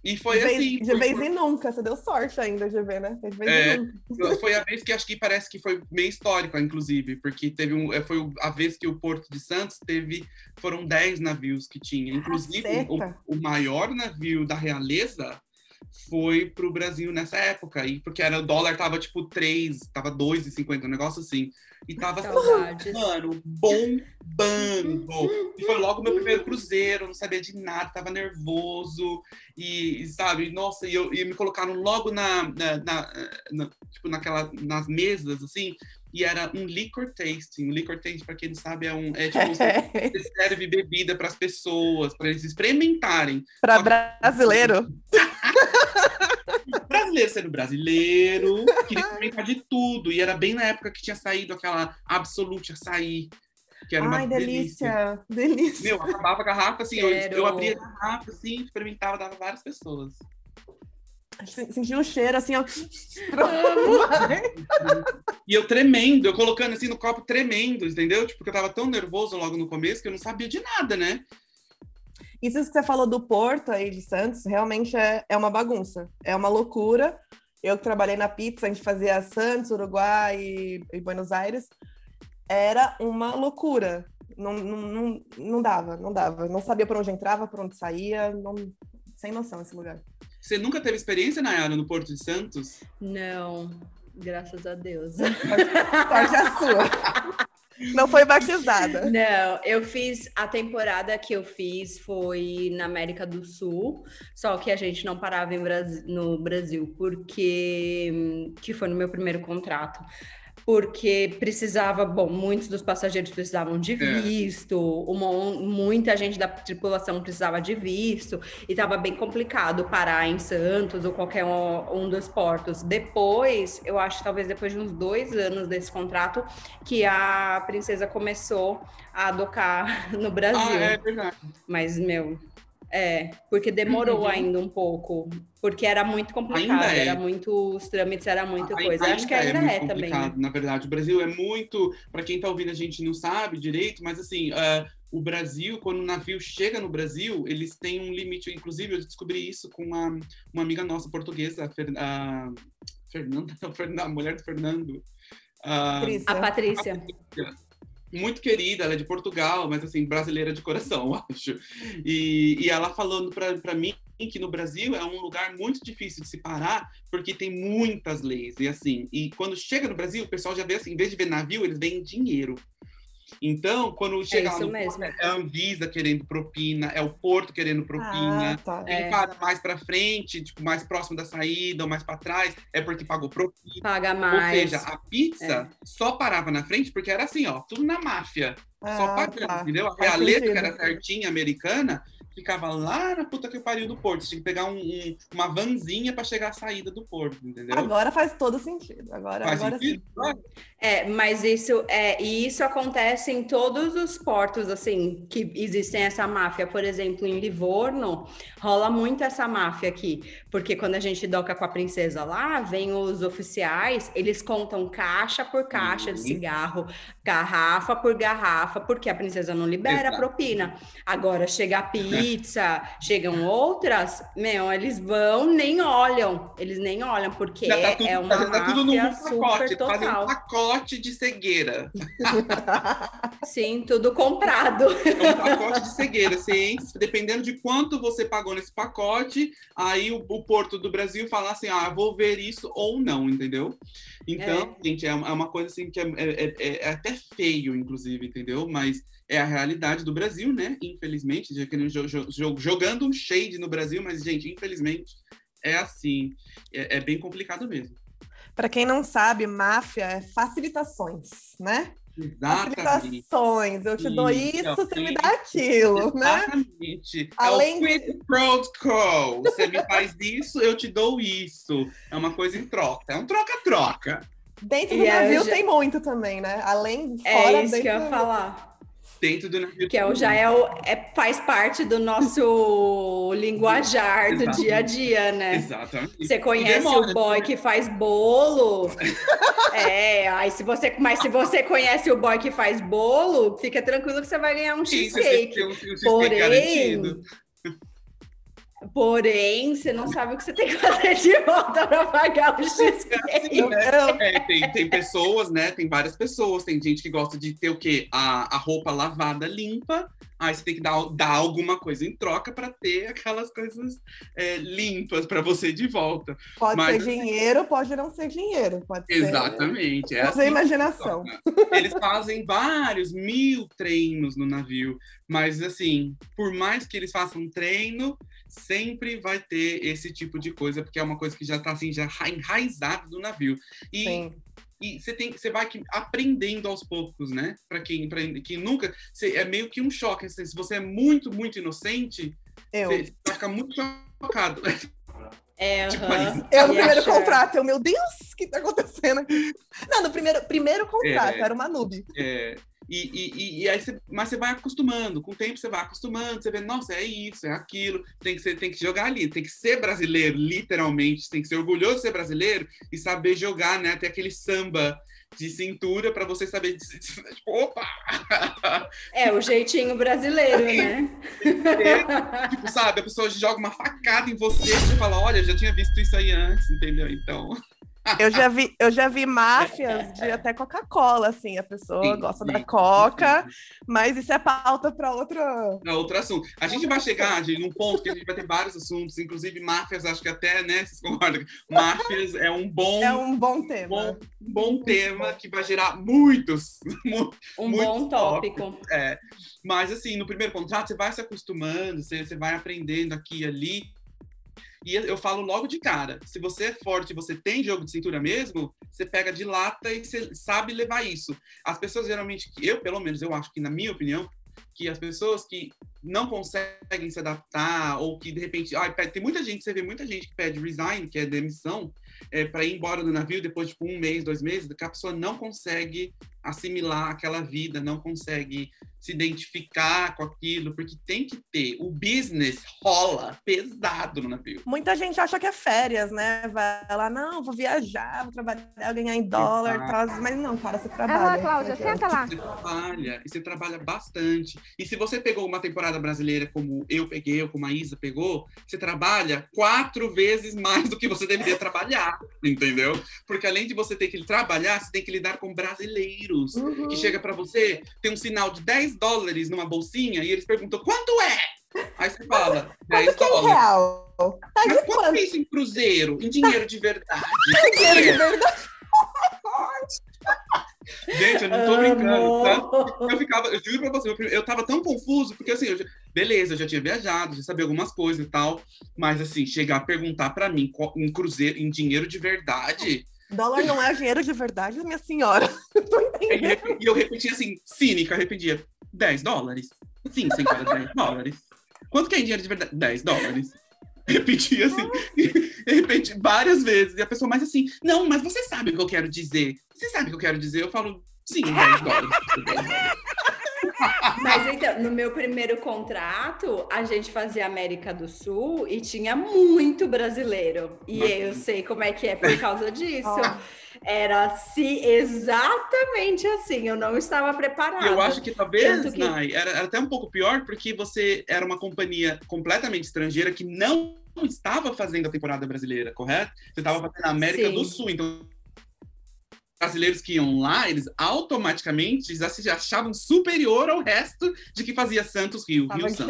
E foi de assim. De vez em nunca, você deu sorte ainda, GV, né? De vez é, nunca. Foi a vez que acho que parece que foi meio histórica, inclusive, porque teve um. É, foi a vez que o Porto de Santos teve. Foram 10 navios que tinha. Inclusive, o, o maior navio da realeza foi pro Brasil nessa época. E porque era, o dólar tava tipo 3, tava 2,50, um negócio assim. E tava, assim, mano, bombando. E foi logo meu primeiro cruzeiro, não sabia de nada, tava nervoso. E, sabe, nossa, e, eu, e me colocaram logo na, na, na, na, tipo, naquela, nas mesas, assim, e era um liquor tasting. Um liquor tasting, para quem não sabe, é um é tipo você serve bebida para as pessoas, para eles experimentarem. Para brasileiro. brasileiro sendo brasileiro, queria experimentar de tudo. E era bem na época que tinha saído aquela Absolute açaí. Que era Ai, uma delícia, delícia. delícia. Meu, acabava a garrafa assim, eu, eu abria a garrafa assim, experimentava, dava várias pessoas. Senti o cheiro assim, ó. e eu tremendo, eu colocando assim no copo tremendo, entendeu? Tipo, porque eu tava tão nervoso logo no começo que eu não sabia de nada, né? Isso que você falou do Porto aí de Santos, realmente é, é uma bagunça, é uma loucura. Eu que trabalhei na pizza, a gente fazia Santos, Uruguai e, e Buenos Aires, era uma loucura. Não, não, não, não dava, não dava. Não sabia por onde entrava, por onde saía, não... sem noção esse lugar. Você nunca teve experiência, Nayara, no Porto de Santos? Não, graças a Deus. Sorte a sua. Não foi batizada. Não, eu fiz a temporada que eu fiz foi na América do Sul, só que a gente não parava no Brasil porque que foi no meu primeiro contrato. Porque precisava, bom, muitos dos passageiros precisavam de É. visto, uma- muita gente da tripulação precisava de visto, e estava bem complicado parar em Santos ou qualquer um, um dos portos. Depois, eu acho talvez depois de uns dois anos desse contrato, que a princesa começou a adocar no Brasil. Ah, é verdade. Mas, meu, é, porque demorou Uhum. ainda um pouco, porque era muito complicado, é. era muito, os trâmites era muita coisa. Acho que ainda muito é, também. né? Na verdade, o Brasil é muito. Para quem está ouvindo, a gente não sabe direito, mas assim, ah, o Brasil, quando o navio chega no Brasil, eles têm um limite. Inclusive, eu descobri isso com uma, uma amiga nossa portuguesa, a, Fer, a Fernanda, a Fernanda, a mulher do Fernando. Ah, Patrícia. A Patrícia. Muito querida, ela é de Portugal, mas assim, brasileira de coração, acho. E, e ela falando para mim que no Brasil é um lugar muito difícil de se parar, porque tem muitas leis. E assim, e quando chega no Brasil, o pessoal já vê assim, em vez de ver navio, eles veem dinheiro. Então, quando chega lá isso no mesmo. porto, é a Anvisa querendo propina, é o Porto querendo propina. Ah, tá. Quem É. para mais para frente, tipo, mais próximo da saída ou mais para trás, é porque pagou propina. Paga Ou mais. seja, a pizza só parava na frente porque era assim, ó, tudo na máfia. Só Ah, pagando, tá. entendeu? A realeza, que era certinha, americana, ficava lá na puta que pariu do porto. Você tinha que pegar um- um- uma vanzinha pra chegar à saída do porto, entendeu? Agora faz todo sentido. Agora, Faz agora sentido? sim. É, mas isso é, e isso acontece em todos os portos, assim, que existem essa máfia. Por exemplo, em Livorno, rola muito essa máfia aqui, porque quando a gente doca com a princesa lá, vem os oficiais, eles contam caixa por caixa de Uhum. cigarro, garrafa por garrafa, porque a princesa não libera Exato. propina. Agora chega a pizza, chegam outras, meu, eles vão, nem olham, eles nem olham, porque tá tudo, é uma tá tudo no máfia super pacote. Total. Pacote de cegueira. Sim, tudo comprado. É um pacote de cegueira. Você entra, dependendo de quanto você pagou nesse pacote, aí o, o Porto do Brasil fala assim: ah, vou ver isso ou não, entendeu? Então, gente, é uma é uma coisa assim que é, é- é- é até feio, inclusive, entendeu? Mas é a realidade do Brasil, né? Infelizmente, já jo- jogando um shade no Brasil, mas, gente, infelizmente é assim. É, é bem complicado mesmo. Para quem não sabe, máfia é facilitações, né? Exatamente. Facilitações. Eu te dou Isso, isso, você me isso. dá aquilo, né? Exatamente. Além é o quid pro quo. Você me faz isso, eu te dou isso. É uma coisa em troca. É um troca-troca. Dentro E do é, navio já- tem muito também, né? Além de É fora, isso que eu dentro ia falar. Dentro do navio. Que é, o- já é, o, é faz parte do nosso linguajar do Exatamente. dia a dia, né? Exatamente. Você conhece demora, o boy né? que faz bolo? é, aí se você, mas se você conhece o boy que faz bolo, fica tranquilo que você vai ganhar um Sim, cheesecake. tem um, um cheesecake Porém, garantido. Porém, você não sabe o que você tem que fazer de volta para pagar o? Eu- É, tem, tem pessoas, né? Tem várias pessoas. Tem gente que gosta de ter o quê? A, a roupa lavada limpa. Aí você tem que dar, dar alguma coisa em troca para ter aquelas coisas é, limpas para você de volta. Pode Mas, ser assim- dinheiro, pode não ser dinheiro. Pode ser. Exatamente. É Usa a assim imaginação. Eles fazem vários mil treinos no navio, mas assim, por mais que eles façam treino, sempre vai ter esse tipo de coisa, porque é uma coisa que já está assim, já ra- enraizada do navio. E, Sim. E você tem, você vai aprendendo aos poucos, né? Para quem, pra quem nunca, você- é meio que um choque. assim, se você é muito, muito inocente, Eu. você vai ficar muito chocado. É, Tipo. Eu no E primeiro achar- contrato, eu, meu Deus, o que tá acontecendo? Não, no primeiro, primeiro contrato, É. era uma noob. É, e, e, e- e aí você, mas você vai acostumando, com o tempo você vai acostumando, você vê, nossa, é isso, é aquilo, tem que, ser, tem que jogar ali, tem que ser brasileiro, literalmente, tem que ser orgulhoso de ser brasileiro e saber jogar, né? Ter aquele samba de cintura para você saber, de- de- tipo, opa! É o jeitinho brasileiro, né? tipo, sabe, a pessoa joga uma facada em você, você fala, olha, eu já tinha visto isso aí antes, entendeu? Então, Eu já vi, eu já vi máfias de até Coca-Cola, assim, a pessoa Sim, gosta sim, da Coca, mas isso é pauta para outra. É outro assunto. A gente vai chegar, gente, num ponto que a gente vai ter vários assuntos, inclusive máfias, acho que até, né, vocês concordam? Máfias é um bom, É um bom tema. bom, bom tema que vai gerar muitos, mu- Um bom tópico. é. Mas, assim, no primeiro contrato, você vai se acostumando, você, você vai aprendendo aqui e ali. E eu falo logo de cara: se você é forte, você tem jogo de cintura mesmo, você pega de lata e você sabe levar isso. As pessoas geralmente, eu pelo menos, eu acho que, na minha opinião, que as pessoas que não conseguem se adaptar ou que de repente, ah, tem muita gente, você vê muita gente que pede resign, que é demissão, é, para ir embora do navio depois de tipo, um mês, dois meses, que a pessoa não consegue assimilar aquela vida, não consegue se identificar com aquilo, porque tem que ter. O business rola pesado no navio. Muita gente acha que é férias, né? Vai lá, não, vou viajar, vou trabalhar, ganhar em dólar, tal, mas não, cara, você trabalha. Lá, Cláudia, senta lá. Você trabalha, e você trabalha bastante. E se você pegou uma temporada brasileira como eu peguei, ou como a Isa pegou, você trabalha quatro vezes mais do que você deveria trabalhar, entendeu? Porque além de você ter que trabalhar, você tem que lidar com brasileiros, uhum. que chega para você, tem um sinal de 10 10 dólares numa bolsinha e eles perguntam quanto é? Aí você fala, 10 dólares. É real? Tá Mas quanto, quanto é isso em cruzeiro? Em dinheiro de verdade? dinheiro de verdade. Gente, eu não tô brincando, tá? Eu ficava, eu juro pra você, eu tava tão confuso, porque assim, eu já, beleza, eu já tinha viajado, já sabia algumas coisas e tal, mas assim, chegar a perguntar pra mim em cruzeiro, em dinheiro de verdade, Dólar não é dinheiro de verdade, minha senhora. Eu tô entendendo. E eu repetia assim, cínica, repetia. 10 dólares. Sim, senhora, 10 dólares. Quanto que é dinheiro de verdade? 10 dólares. Repetia assim, repeti várias vezes. E a pessoa mais assim, não, mas você sabe o que eu quero dizer. Você sabe o que eu quero dizer? Eu falo, sim, 10 dólares. 10 dólares. Mas então, no meu primeiro contrato, a gente fazia América do Sul e tinha muito brasileiro. E eu sei como é que é por causa disso. Era assim, exatamente assim, eu não estava preparada. Eu acho que talvez, que... Nai, era, era, até um pouco pior, porque você era uma companhia completamente estrangeira que não estava fazendo a temporada brasileira, correto? Você estava fazendo a América Sim. do Sul, então brasileiros que iam lá, eles automaticamente já se achavam superior ao resto de que fazia Santos, Rio, Tava Rio Santos.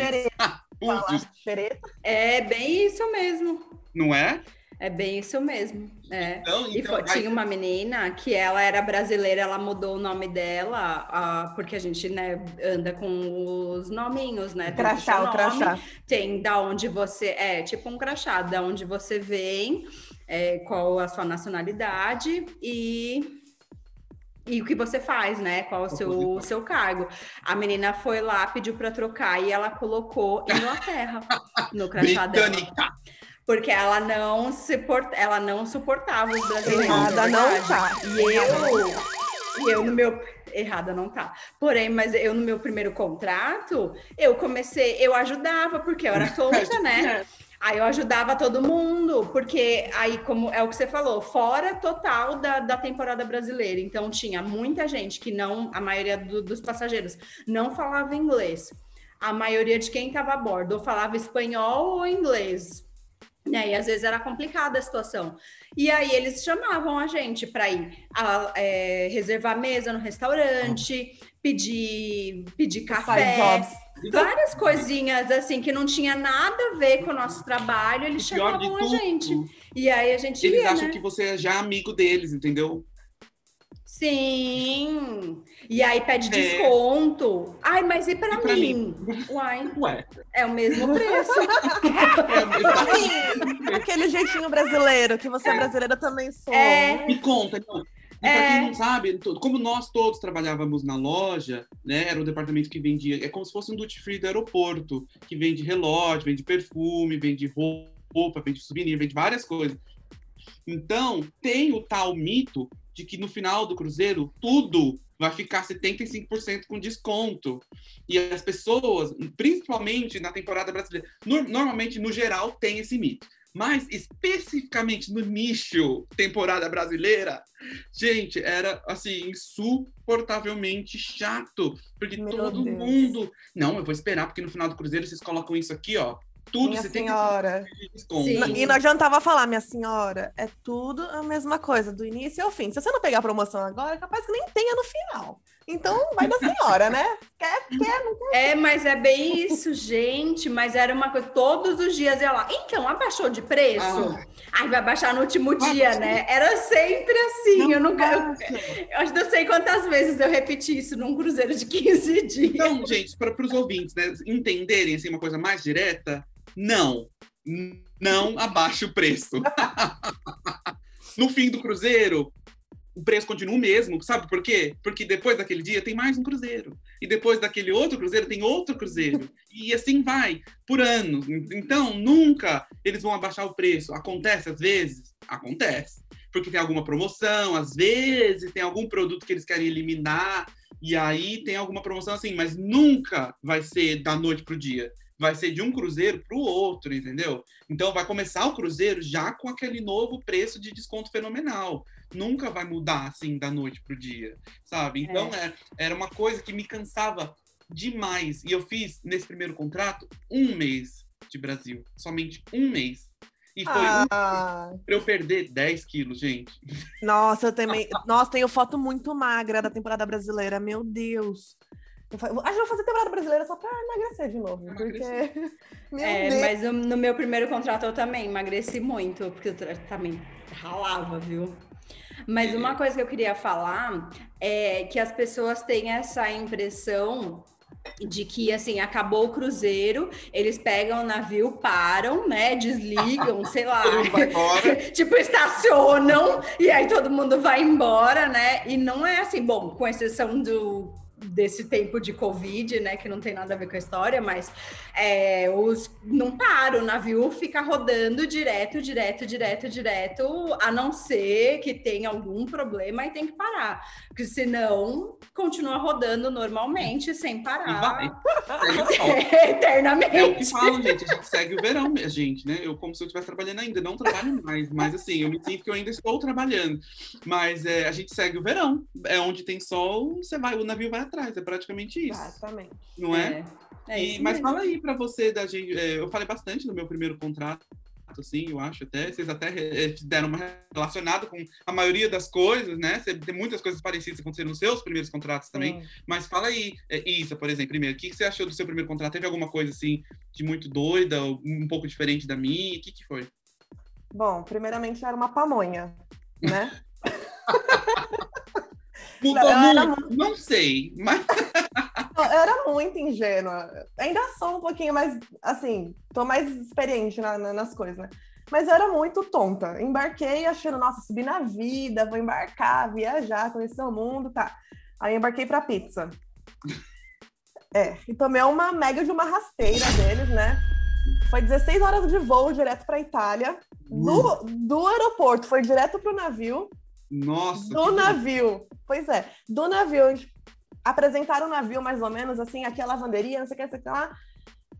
é bem isso mesmo. Não é? É bem isso mesmo. É. Então, então, e foi, tinha uma menina que ela era brasileira, ela mudou o nome dela, uh, porque a gente né, anda com os nominhos, né? crachá, o crachá. Tem da onde você. É, tipo um crachá, da onde você vem, é, qual a sua nacionalidade e e o que você faz, né? Qual o seu, o seu cargo. A menina foi lá, pediu para trocar e ela colocou Inglaterra no crachá dela. Porque ela não, se ela não suportava os brasileiros. Errada não tá. E eu, e eu no meu. Errada não tá. Porém, mas eu no meu primeiro contrato, eu comecei, eu ajudava, porque eu era tonta, né? Aí eu ajudava todo mundo, porque aí, como é o que você falou, fora total da, da temporada brasileira. Então, tinha muita gente que não, a maioria do, dos passageiros, não falava inglês. A maioria de quem estava a bordo ou falava espanhol ou inglês. Né? E às vezes era complicada a situação. E aí eles chamavam a gente para ir a, é, reservar mesa no restaurante, pedir, pedir café, várias coisinhas assim que não tinha nada a ver com o nosso trabalho, eles chamavam a gente. E aí a gente Eles ia, acham né? que você é já amigo deles, entendeu? Sim. E aí pede é. desconto. Ai, mas e para mim? mim? Uai. Ué. É o mesmo preço. é o mesmo... Aquele jeitinho brasileiro, que você é, brasileira também sou. É. Me conta, então. E para quem é. não sabe, como nós todos trabalhávamos na loja, né, era o departamento que vendia, é como se fosse um duty free do aeroporto, que vende relógio, vende perfume, vende roupa, vende souvenir, vende várias coisas. Então, tem o tal mito de que no final do cruzeiro tudo vai ficar 75% com desconto. E as pessoas, principalmente na temporada brasileira, no, normalmente no geral tem esse mito. Mas especificamente no nicho temporada brasileira, gente, era assim insuportavelmente chato, porque Meu todo Deus. mundo, não, eu vou esperar porque no final do cruzeiro vocês colocam isso aqui, ó, tudo minha você senhora. tem que E não adiantava falar, minha senhora, é tudo a mesma coisa, do início ao fim. Se você não pegar a promoção agora, é capaz que nem tenha no final. Então, vai da senhora, né? Quer, quer, não quer. É, mas é bem isso, gente. Mas era uma coisa, todos os dias ia lá. Então, abaixou de preço? Ah. Ai, vai baixar no último dia, né? Era sempre assim. Não eu nunca. Eu, eu acho que não sei quantas vezes eu repeti isso num cruzeiro de 15 dias. Então, gente, para os ouvintes né, entenderem assim, uma coisa mais direta, não. não abaixe o preço. no fim do cruzeiro, o preço continua o mesmo, sabe por quê? Porque depois daquele dia tem mais um cruzeiro. E depois daquele outro cruzeiro tem outro cruzeiro. E assim vai, por anos. Então, nunca eles vão abaixar o preço. Acontece às vezes? Acontece. Porque tem alguma promoção, às vezes tem algum produto que eles querem eliminar, e aí tem alguma promoção assim, mas nunca vai ser da noite pro dia vai ser de um cruzeiro para o outro, entendeu? Então vai começar o cruzeiro já com aquele novo preço de desconto fenomenal. Nunca vai mudar assim da noite para o dia, sabe? Então é. É, era uma coisa que me cansava demais. E eu fiz nesse primeiro contrato um mês de Brasil, somente um mês. E foi ah. um pra eu perder 10 quilos, gente. Nossa, eu também. Nossa, tenho foto muito magra da temporada brasileira, meu Deus. Eu acho que vou fazer temporada brasileira só pra emagrecer de novo. Porque. é, mas no meu primeiro contrato eu também emagreci muito, porque eu também ralava, viu? Mas uma coisa que eu queria falar é que as pessoas têm essa impressão de que assim acabou o cruzeiro, eles pegam o navio, param, né, desligam, sei lá, tipo estacionam e aí todo mundo vai embora, né? E não é assim, bom, com exceção do desse tempo de Covid, né? Que não tem nada a ver com a história, mas é, os, não para, o navio fica rodando direto, direto, direto, direto, a não ser que tenha algum problema e tem que parar. Porque senão continua rodando normalmente, sem parar. Eternamente. É o que gente. A gente segue o verão, minha gente, né? Eu, como se eu estivesse trabalhando ainda, não trabalho mais, mas assim, eu me sinto que eu ainda estou trabalhando. Mas é, a gente segue o verão. É onde tem sol, você vai, o navio vai atrás, é praticamente isso. Exatamente. Não é? é, é e, mas mesmo. fala aí para você da gente. É, eu falei bastante no meu primeiro contrato, assim, eu acho até. Vocês até é, deram uma relacionada com a maioria das coisas, né? Tem muitas coisas parecidas acontecendo nos seus primeiros contratos também. Sim. Mas fala aí, é, Isa, por exemplo, primeiro, o que você achou do seu primeiro contrato? Teve alguma coisa assim de muito doida, um pouco diferente da minha? O que, que foi? Bom, primeiramente era uma pamonha, né? Mudou não, muito? Não sei, mas. eu era muito ingênua. Ainda sou um pouquinho mais, assim, tô mais experiente na, na, nas coisas, né? Mas eu era muito tonta. Embarquei achando, nossa, subir na vida, vou embarcar, viajar, conhecer o mundo, tá. Aí embarquei pra pizza. É, e tomei uma mega de uma rasteira deles, né? Foi 16 horas de voo direto pra Itália. Do, do aeroporto, foi direto pro navio. Nossa! Do navio. Pois é, do navio. Apresentaram o navio mais ou menos assim, aqui é a lavanderia, não sei o que, não sei o que lá.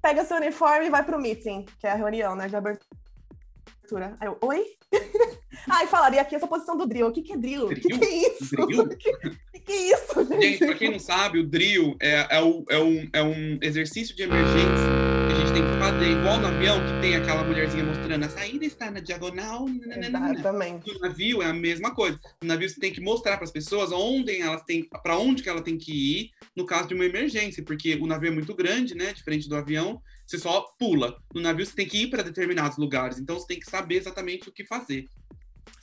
Pega seu uniforme e vai pro meeting, que é a reunião, né, de abertura. Aí eu, oi? ah, e falaria aqui essa posição do drill. O que, que é drill? O que, que, é isso? Drill? O que, que, é isso? Gente, gente pra quem não sabe, o drill é, é, o, é, um, é um exercício de emergência que a gente tem que fazer, igual no avião, que tem aquela mulherzinha mostrando a saída está na diagonal. Exatamente. No navio é a mesma coisa. No navio você tem que mostrar para as pessoas onde elas têm, para onde que ela tem que ir no caso de uma emergência, porque o navio é muito grande, né? Diferente do avião, você só pula. No navio você tem que ir para determinados lugares, então você tem que saber exatamente o que fazer.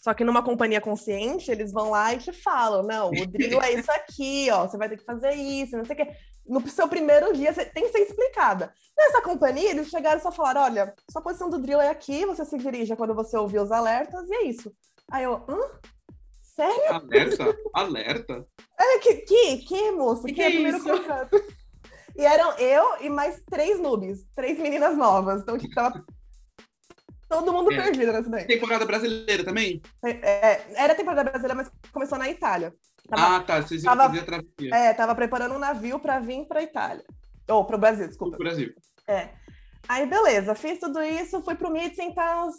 Só que numa companhia consciente, eles vão lá e te falam: não, o drill é isso aqui, ó, você vai ter que fazer isso, não sei o quê. No seu primeiro dia, você tem que ser explicada. Nessa companhia, eles chegaram e só falaram: olha, sua posição do drill é aqui, você se dirige quando você ouvir os alertas, e é isso. Aí eu, hã? Sério? Alerta? Alerta? É, que, que, que moço? Que, que é, é primeiro isso? contrato. E eram eu e mais três noobs, três meninas novas. Então, tipo, tava Todo mundo é. perdido nessa daí. Temporada brasileira também? É, é, era temporada brasileira, mas começou na Itália. Tava, ah, tá. Vocês iam tava, fazer a travessia. É, tava preparando um navio para vir para Itália. Ou para o Brasil, desculpa. Pro Brasil. É. Aí, beleza, fiz tudo isso, fui pro meeting, então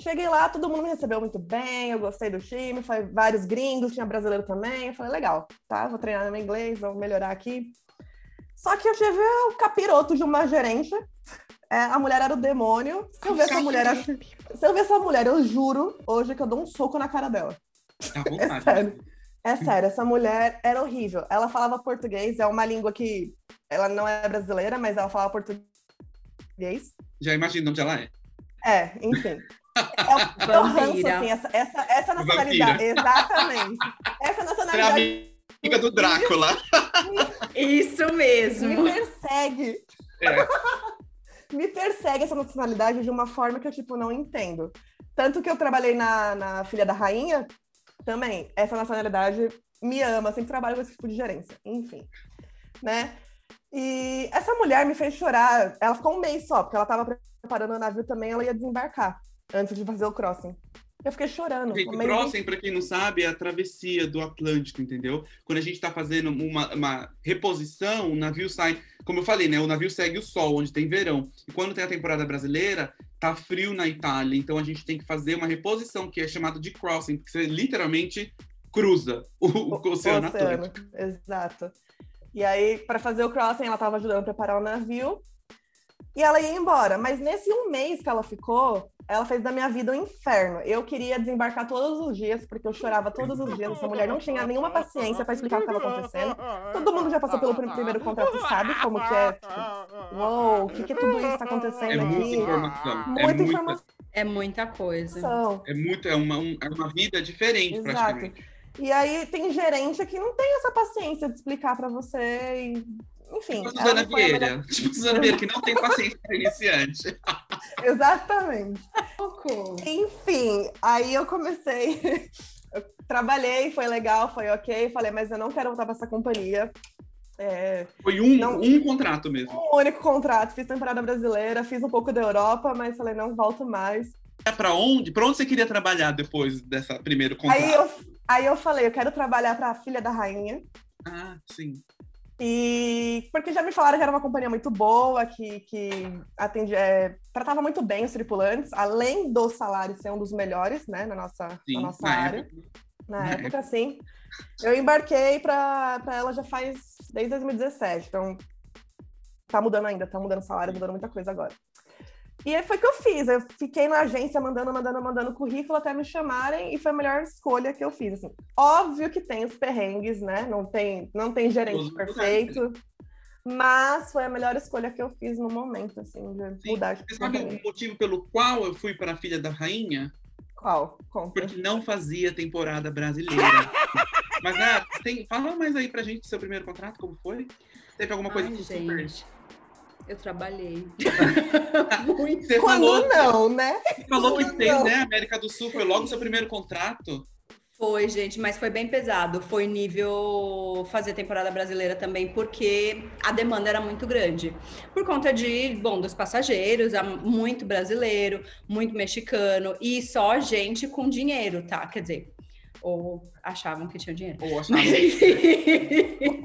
cheguei lá, todo mundo me recebeu muito bem, eu gostei do time, foi vários gringos, tinha brasileiro também. Eu falei, legal, tá? Vou treinar no meu inglês, vou melhorar aqui. Só que eu tive o capiroto de uma gerente é, a mulher era o demônio. Se eu ver essa mulher, se eu ver essa mulher, eu juro hoje que eu dou um soco na cara dela. Tá é sério. É sério, essa mulher era horrível. Ela falava português, é uma língua que ela não é brasileira, mas ela falava português. Já imagino onde ela é. É, enfim. É, é o ranço, assim, essa, essa, essa nacionalidade. Vampira. Exatamente. Essa nacionalidade. É amiga do Drácula. Isso mesmo. Me persegue. É. me persegue essa nacionalidade de uma forma que eu, tipo, não entendo. Tanto que eu trabalhei na, na Filha da Rainha, também, essa nacionalidade me ama, sempre trabalho com esse tipo de gerência, enfim, né? E essa mulher me fez chorar, ela ficou um mês só, porque ela estava preparando o navio também, ela ia desembarcar antes de fazer o crossing. Eu fiquei chorando. Gente, o crossing, para quem não sabe, é a travessia do Atlântico, entendeu? Quando a gente está fazendo uma, uma, reposição, o navio sai, como eu falei, né? O navio segue o sol, onde tem verão. E quando tem a temporada brasileira, tá frio na Itália. Então a gente tem que fazer uma reposição que é chamada de crossing, que você literalmente cruza o, o, o Oceano Atlântico. Exato. E aí, para fazer o crossing, ela estava ajudando a preparar o navio e ela ia embora. Mas nesse um mês que ela ficou, ela fez da minha vida um inferno. Eu queria desembarcar todos os dias, porque eu chorava todos os dias. Essa mulher não tinha nenhuma paciência para explicar o que estava acontecendo. Todo mundo já passou pelo primeiro contrato e sabe como que é. Tipo, Uou, o que, que tudo isso está acontecendo é aqui? Muita informação. Muita, é informação. É muita coisa. É, muito, é, uma, um, é uma vida diferente, Exato. praticamente. E aí tem gerente que não tem essa paciência de explicar para você e enfim. Tipo Suzana Vieira. Melhor... Tipo Suzana Vieira, que não tem paciência para iniciante. Exatamente. Enfim, aí eu comecei. Eu trabalhei, foi legal, foi ok. Falei, mas eu não quero voltar para essa companhia. É, foi um, não, um contrato mesmo. Um único contrato. Fiz temporada brasileira, fiz um pouco da Europa, mas falei, não volto mais. É para onde? Para onde você queria trabalhar depois dessa primeiro contrato? Aí eu, aí eu falei, eu quero trabalhar para a filha da rainha. Ah, sim. E porque já me falaram que era uma companhia muito boa, que, que atendia, é, tratava muito bem os tripulantes, além do salário ser um dos melhores, né, na nossa, sim, na nossa na área. Época. Na, na época, época, sim. Eu embarquei para ela já faz desde 2017, então tá mudando ainda, tá mudando salário, mudando muita coisa agora. E aí foi o que eu fiz. Eu fiquei na agência mandando, mandando, mandando currículo até me chamarem e foi a melhor escolha que eu fiz. Assim, óbvio que tem os perrengues, né? Não tem, não tem gerente perfeito. Mas foi a melhor escolha que eu fiz no momento, assim, de Sim. mudar de Você sabe o motivo pelo qual eu fui para a Filha da Rainha? Qual? Conta. Porque não fazia temporada brasileira. Mas, né, tem, fala mais aí pra gente do seu primeiro contrato, como foi? Teve alguma coisa Ai, que gente. super eu trabalhei. Muito. Você Quando falou, não, né? Você falou que fez, né? América do Sul foi logo seu primeiro contrato. Foi, gente, mas foi bem pesado. Foi nível fazer temporada brasileira também, porque a demanda era muito grande. Por conta de, bom, dos passageiros, muito brasileiro, muito mexicano e só gente com dinheiro, tá? Quer dizer, ou achavam que tinham dinheiro. Ou achavam.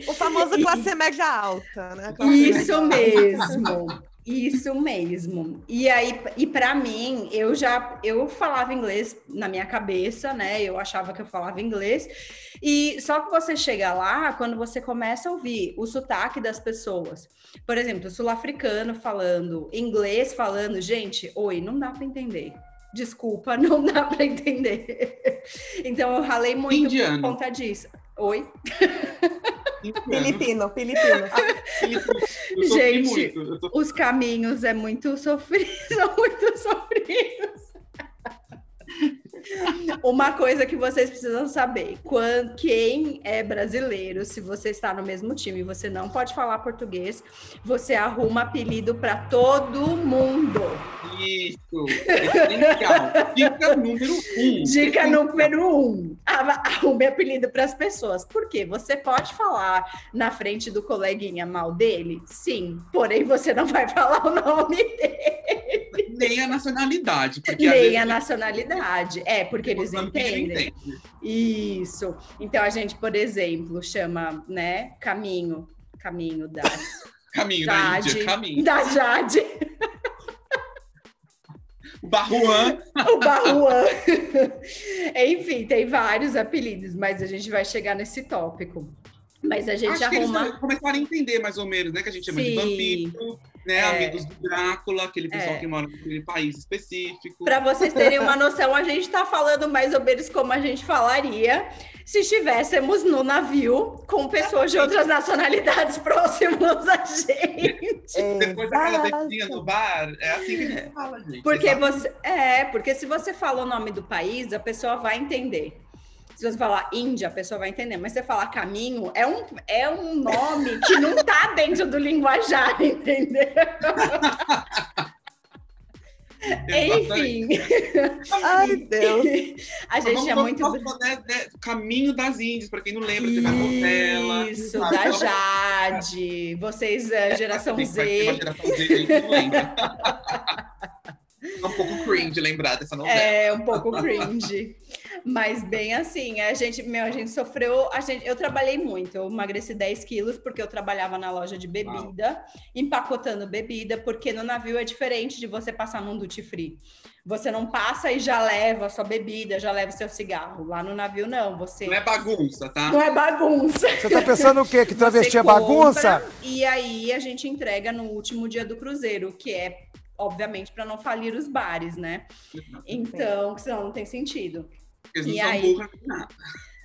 o famoso classe média alta, né? Classe Isso mesmo. Isso mesmo. E aí, e para mim, eu já eu falava inglês na minha cabeça, né? Eu achava que eu falava inglês. E só que você chega lá quando você começa a ouvir o sotaque das pessoas. Por exemplo, sul-africano falando, inglês falando, gente, oi, não dá para entender desculpa, não dá para entender. Então eu ralei muito Indiano. por conta disso. Oi? Filipino, filipino. Gente, os caminhos é muito sofrido, são muito sofridos. Uma coisa que vocês precisam saber: quando, quem é brasileiro, se você está no mesmo time e você não pode falar português, você arruma apelido para todo mundo. Isso, essencial. Dica número um. Dica número um: arrume apelido para as pessoas. Por quê? Você pode falar na frente do coleguinha mal dele? Sim, porém você não vai falar o nome dele. Nem a nacionalidade. Nem a nacionalidade. É, porque eles entendem. Isso. Então a gente, por exemplo, chama, né, caminho, caminho da caminho Jade, da Índia, caminho. Da Jade. O Barruan. o Barruan. Enfim, tem vários apelidos, mas a gente vai chegar nesse tópico. Mas a gente Acho arruma. Que eles começaram a entender mais ou menos, né? Que a gente chama Sim. de vampiro né? É. Amigos do Drácula, aquele pessoal é. que mora naquele país específico. Para vocês terem uma noção, a gente está falando mais ou menos como a gente falaria se estivéssemos no navio com pessoas de outras nacionalidades próximas a gente. Depois daquela beijinha no bar, é assim que a gente fala, gente. Porque você, é, porque se você fala o nome do país, a pessoa vai entender. Se você falar Índia, a pessoa vai entender, mas você falar caminho é um, é um nome que não está dentro do linguajar, entendeu? Enfim. Ai, Deus. A gente Vamos- é vamos- muito. vamos né, né, Caminho das Índias, pra quem não lembra, teve a novela. Isso, sabe? da Então, Jade. Vocês, é, geração Tem- Z. geração Z a gente não lembra. É um pouco cringe lembrar dessa novela. É um pouco cringe. Mas bem assim, a gente, meu, a gente sofreu. A gente, eu trabalhei muito, eu emagreci 10 quilos porque eu trabalhava na loja de bebida, empacotando bebida, porque no navio é diferente de você passar num duty free. Você não passa e já leva a sua bebida, já leva o seu cigarro. Lá no navio, não. Você Não é bagunça, tá? não é bagunça. Você tá pensando o quê? Que travesti é bagunça? E aí a gente entrega no último dia do cruzeiro, que é, obviamente, para não falir os bares, né? Então, que senão não tem sentido. Eles não E são aí? nada.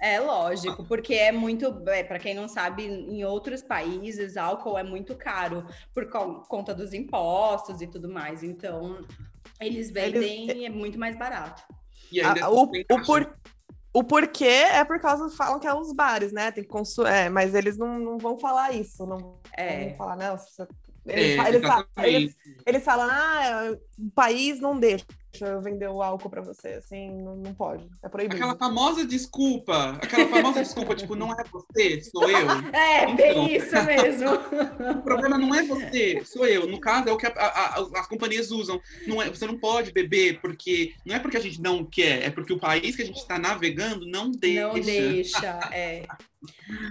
É lógico, porque é muito, é, para quem não sabe, em outros países álcool é muito caro por co- conta dos impostos e tudo mais. Então, eles vendem e é muito mais barato. E ainda Ah, o, o, por, o porquê é por causa, falam que é os bares, né? Tem que consu é, mas eles não, não vão falar isso. Não É. vão falar, não. se você- É, Eles, fa- eles, fa- exatamente. eles, eles falam, ah, o país não deixa eu vender o álcool pra você, assim, não, não pode, é proibido. Aquela famosa desculpa, aquela famosa desculpa, tipo, não é você, sou eu. É, Então. bem isso mesmo. O problema não é você, sou eu. No caso, é o que a- a- as companhias usam. Não é, você não pode beber, porque não é porque a gente não quer, é porque o país que a gente está navegando não deixa. Não deixa, é.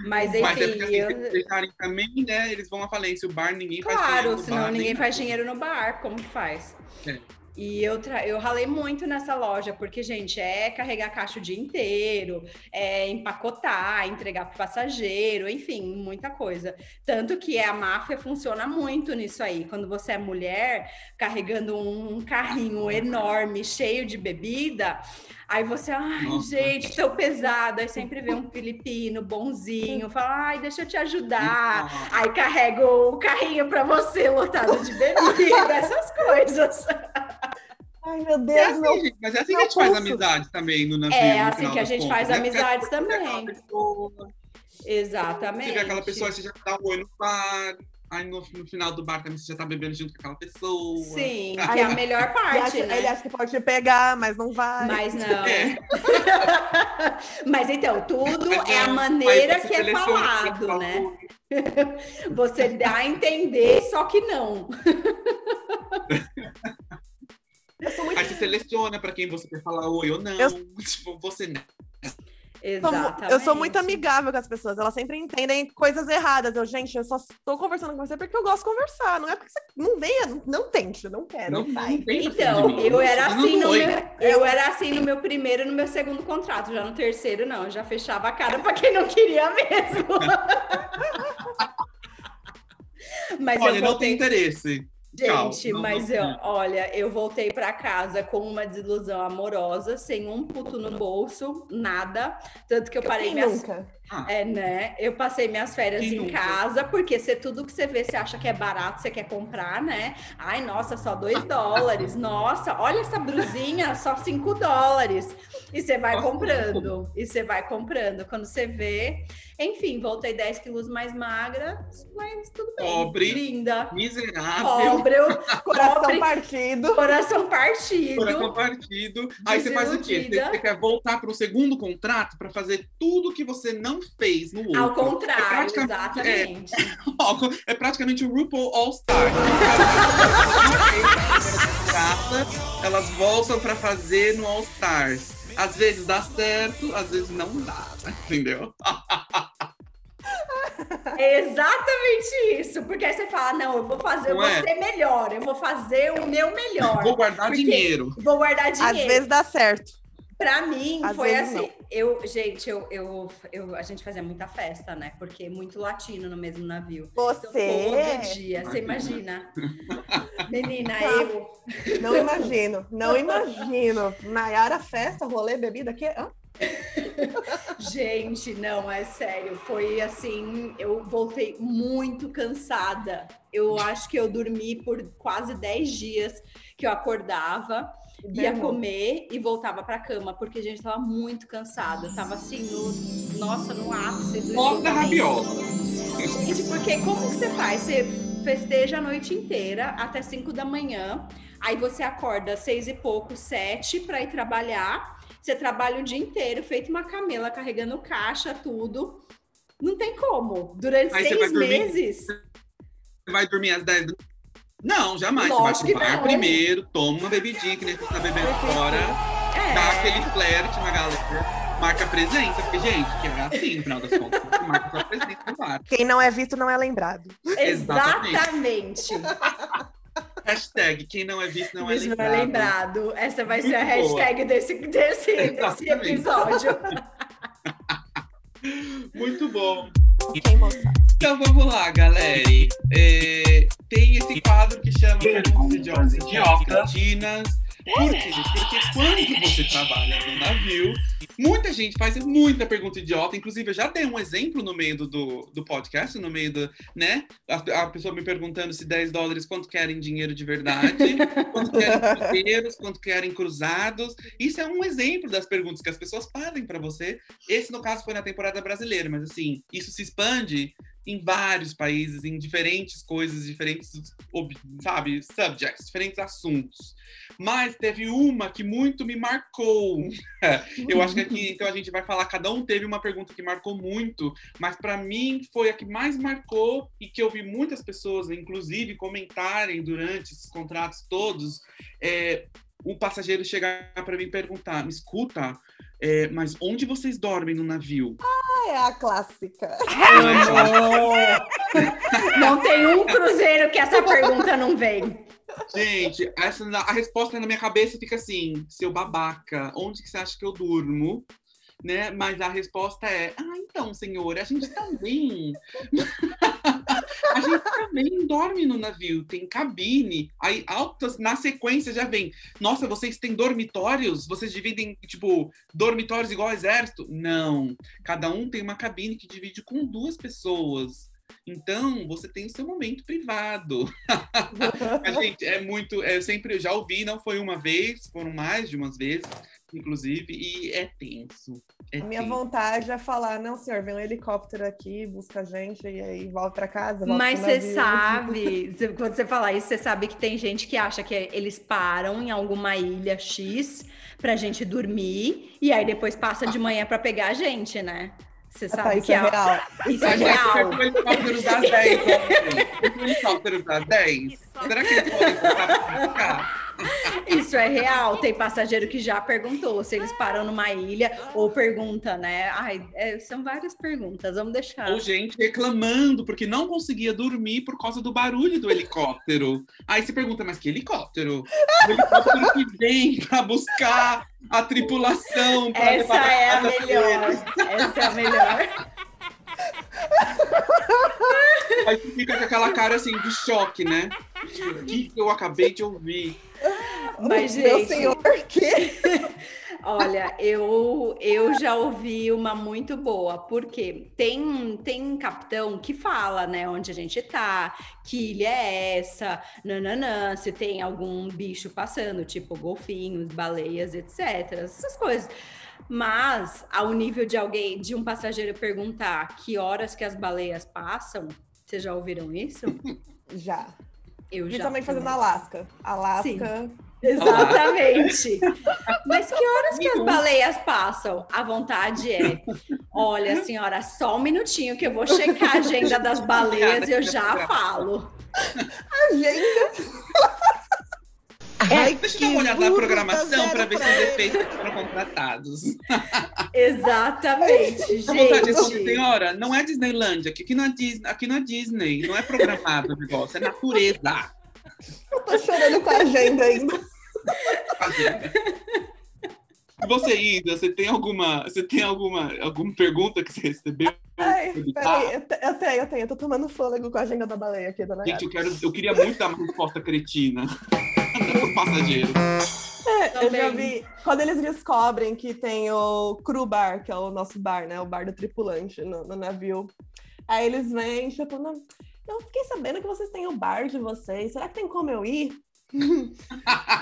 Mas enfim, Mas é porque assim, eu- se deixarem também, né? Eles vão à falência. O bar ninguém faz Claro, dinheiro no senão bar, ninguém faz dinheiro no bar, como que faz? É. E eu, eu ralei muito nessa loja, porque, gente, é carregar caixa o dia inteiro, é empacotar, entregar para passageiro, enfim, muita coisa. Tanto que a máfia funciona muito nisso aí. Quando você é mulher, carregando um carrinho enorme, cheio de bebida, aí você, ai, Nossa. gente, tão pesado. Aí sempre vê um filipino bonzinho, fala, ai, deixa eu te ajudar. Aí carrega o carrinho para você lotado de bebida, essas coisas. Ai, meu É Deus, assim, meu gente, mas é assim que a gente faz amizade também no navio. É no assim que a gente contas, faz né? amizades Você vê também. aquela pessoa, Exatamente. Você vê aquela pessoa, você já dá um oi no bar. Aí no, no final do bar também você já tá bebendo junto com aquela pessoa. Sim, que é a melhor Ele parte, acha, né? ele acha que pode te pegar, mas não vai. Mas não. É. Mas então, tudo Mas é a não, maneira que é falado, fala né? Você dá a entender, só que não. Eu sou muito Aí você seleciona pra quem você quer falar oi ou não. Eu- Tipo, você Exatamente. Eu sou muito amigável com as pessoas, elas sempre entendem coisas erradas. Eu, gente, eu só estou conversando com você porque eu gosto de conversar. Não é porque você não venha, não, não tente, não quero. Não, vai. Então, eu era assim no meu, eu era assim no meu primeiro e no meu segundo contrato. Já no terceiro, não, eu já fechava a cara pra quem não queria mesmo. Mas Olha, eu não tem interesse. Gente, Não, mas não eu, olha, eu voltei pra casa com uma desilusão amorosa, sem um puto no bolso, nada. Tanto que eu parei Quem minhas nunca? É, né? Eu passei minhas férias Quem em nunca? casa, porque se tudo que você vê, você acha que é barato, você quer comprar, né? Ai, nossa, só dois dólares. Nossa, olha essa brusinha, só cinco dólares. E você vai Nossa, comprando. E você vai comprando. Quando você vê. Enfim, voltei 10 quilos mais magra, mas tudo bem. Pobre. Linda. Miserável. Pobre, Coração pobre, partido. coração partido. Coração partido. Aí você faz o quê? Você, você quer voltar para o segundo contrato para fazer tudo que você não fez no outro. Ao contrário, É exatamente. Ó, É praticamente o RuPaul All Star. Elas voltam para fazer no All Stars. Às vezes dá certo, às vezes não dá, entendeu? É exatamente isso. Porque aí você fala, não, eu vou fazer, eu Não vou é? ser melhor, eu vou fazer o meu melhor. Vou guardar dinheiro. Vou guardar Às dinheiro. vezes dá certo. Pra mim, Às foi assim. Eu, gente, eu, eu, eu, a gente fazia muita festa, né? Porque muito latino no mesmo navio. Então, todo Você. dia, você imagina. Menina, Tá. eu. Não imagino, não imagino. Nayara, festa, rolê, bebida, que? Hã? Gente, não, é sério. Foi assim, eu voltei muito cansada. Eu acho que eu dormi por quase 10 dias que eu acordava, ia Bem, comer e voltava pra cama, porque a gente tava muito cansada. Tava assim, no, nossa, no ápice do Foda da esgotamento. rabiola. Gente, porque como que você faz? Você festeja a noite inteira até 5 da manhã. Aí você acorda seis e pouco, sete, para ir trabalhar. Você trabalha o dia inteiro, feito uma camela, carregando caixa, tudo. Não tem como. Durante Aí seis vai dormir? meses. Você vai dormir às 10 da Não, jamais. Lógico você vai pro bar não. primeiro, toma uma bebidinha, que nem você tá bebendo fora, dá É. aquele flerte na galera, marca presença, porque, gente, que é assim, no final das contas, marca sua presença no bar. Quem não é visto não é lembrado. Exatamente. Hashtag, quem não é visto não é Isso não lembrado. é lembrado. Essa vai ser a Muito boa. hashtag desse, desse, desse episódio. Muito bom. Moça? Então vamos lá, galera. É, tem esse quadro que chama Perguntas Idiotas e Cretinas. Por quê? Porque quando você trabalha no navio, muita gente faz muita pergunta idiota. Inclusive, eu já dei um exemplo no meio do, do, do podcast, no meio do, né? A, a pessoa me perguntando se 10 dólares, quanto querem dinheiro de verdade, quanto querem cruzeiros, quanto querem cruzados. Isso é um exemplo das perguntas que as pessoas fazem para você. Esse, no caso, foi na temporada brasileira, mas assim, isso se expande em vários países, em diferentes coisas, diferentes, sabe, subjects, diferentes assuntos. Mas teve uma que muito me marcou. Eu acho que aqui, então, a gente vai falar, cada um teve uma pergunta que marcou muito, mas para mim foi a que mais marcou e que eu vi muitas pessoas, inclusive, comentarem durante esses contratos todos. É, um passageiro chegar para mim e perguntar: me escuta, é, mas onde vocês dormem no navio? É a clássica. Não tem um cruzeiro que essa pergunta não vem. Gente, essa, a resposta na minha cabeça fica assim: seu babaca, onde que você acha que eu durmo? Né? Mas a resposta é: ah, então, senhor, a gente também. a gente também dorme no navio, tem cabine. Aí, altas, na sequência já vem: nossa, vocês têm dormitórios? Vocês dividem, tipo, dormitórios igual exército? Não. Cada um tem uma cabine que divide com duas pessoas. Então, você tem o seu momento privado. A gente é muito. Eu sempre já ouvi, não foi uma vez, foram mais de umas vezes, inclusive, e é tenso. É A minha tenso. vontade é falar, não, senhor, vem um helicóptero aqui, busca a gente e aí volta pra casa. volta Mas você sabe, quando você fala isso, você sabe que tem gente que acha que eles param em alguma ilha X pra gente dormir e aí depois passa de manhã pra pegar a gente, né? Você Ah, tá, sabe isso que é a- real. isso é real. foi pro helicóptero das 10 ontem. Foi pro helicóptero das 10. Será que eles podem voltar pra cá? Isso é real. Tem passageiro que já perguntou se eles param numa ilha ou pergunta, né? Ai, é, são várias perguntas. Vamos deixar. Ou gente reclamando porque não conseguia dormir por causa do barulho do helicóptero. Aí você pergunta, mas que helicóptero? O helicóptero que vem pra buscar a tripulação. pra Essa é a melhor. Essa é a melhor. Aí você fica com aquela cara assim de choque, né? O que eu acabei de ouvir? Mas, Meu gente, senhor, que? Olha, eu, eu já ouvi uma muito boa, porque tem, tem capitão que fala, né, onde a gente tá, que ilha é essa, nananã, se tem algum bicho passando, tipo golfinhos, baleias, etc. Essas coisas. Mas, ao nível de alguém, de um passageiro perguntar que horas que as baleias passam, vocês já ouviram isso? Já. Eu já. Principalmente fazendo também. Alasca. Alasca. Exatamente. Mas que horas que as baleias passam? A vontade é: olha, senhora, só um minutinho que eu vou checar a agenda das baleias e eu já falo. Agenda. Deixa eu dar uma olhada na programação para ver se os efeitos foram contratados. Exatamente, gente. senhora, não é Disneylândia, aqui não é Disney, aqui não é Disney, não é programado o negócio, é natureza. Eu tô chorando com a agenda ainda. E você, Ida, você tem alguma, você tem alguma, alguma pergunta que você recebeu? Ai, peraí, eu, te- eu tenho, eu tenho. Eu tô tomando fôlego com a agenda da baleia aqui, dona Gente, eu, quero, eu queria muito dar uma resposta cretina do passageiro. É, eu já vi. Quando eles descobrem que tem o crew bar, que é o nosso bar, né? O bar do tripulante no, no navio. Aí eles vêm, tipo, não, eu fiquei sabendo que vocês têm o bar de vocês. Será que tem como eu ir?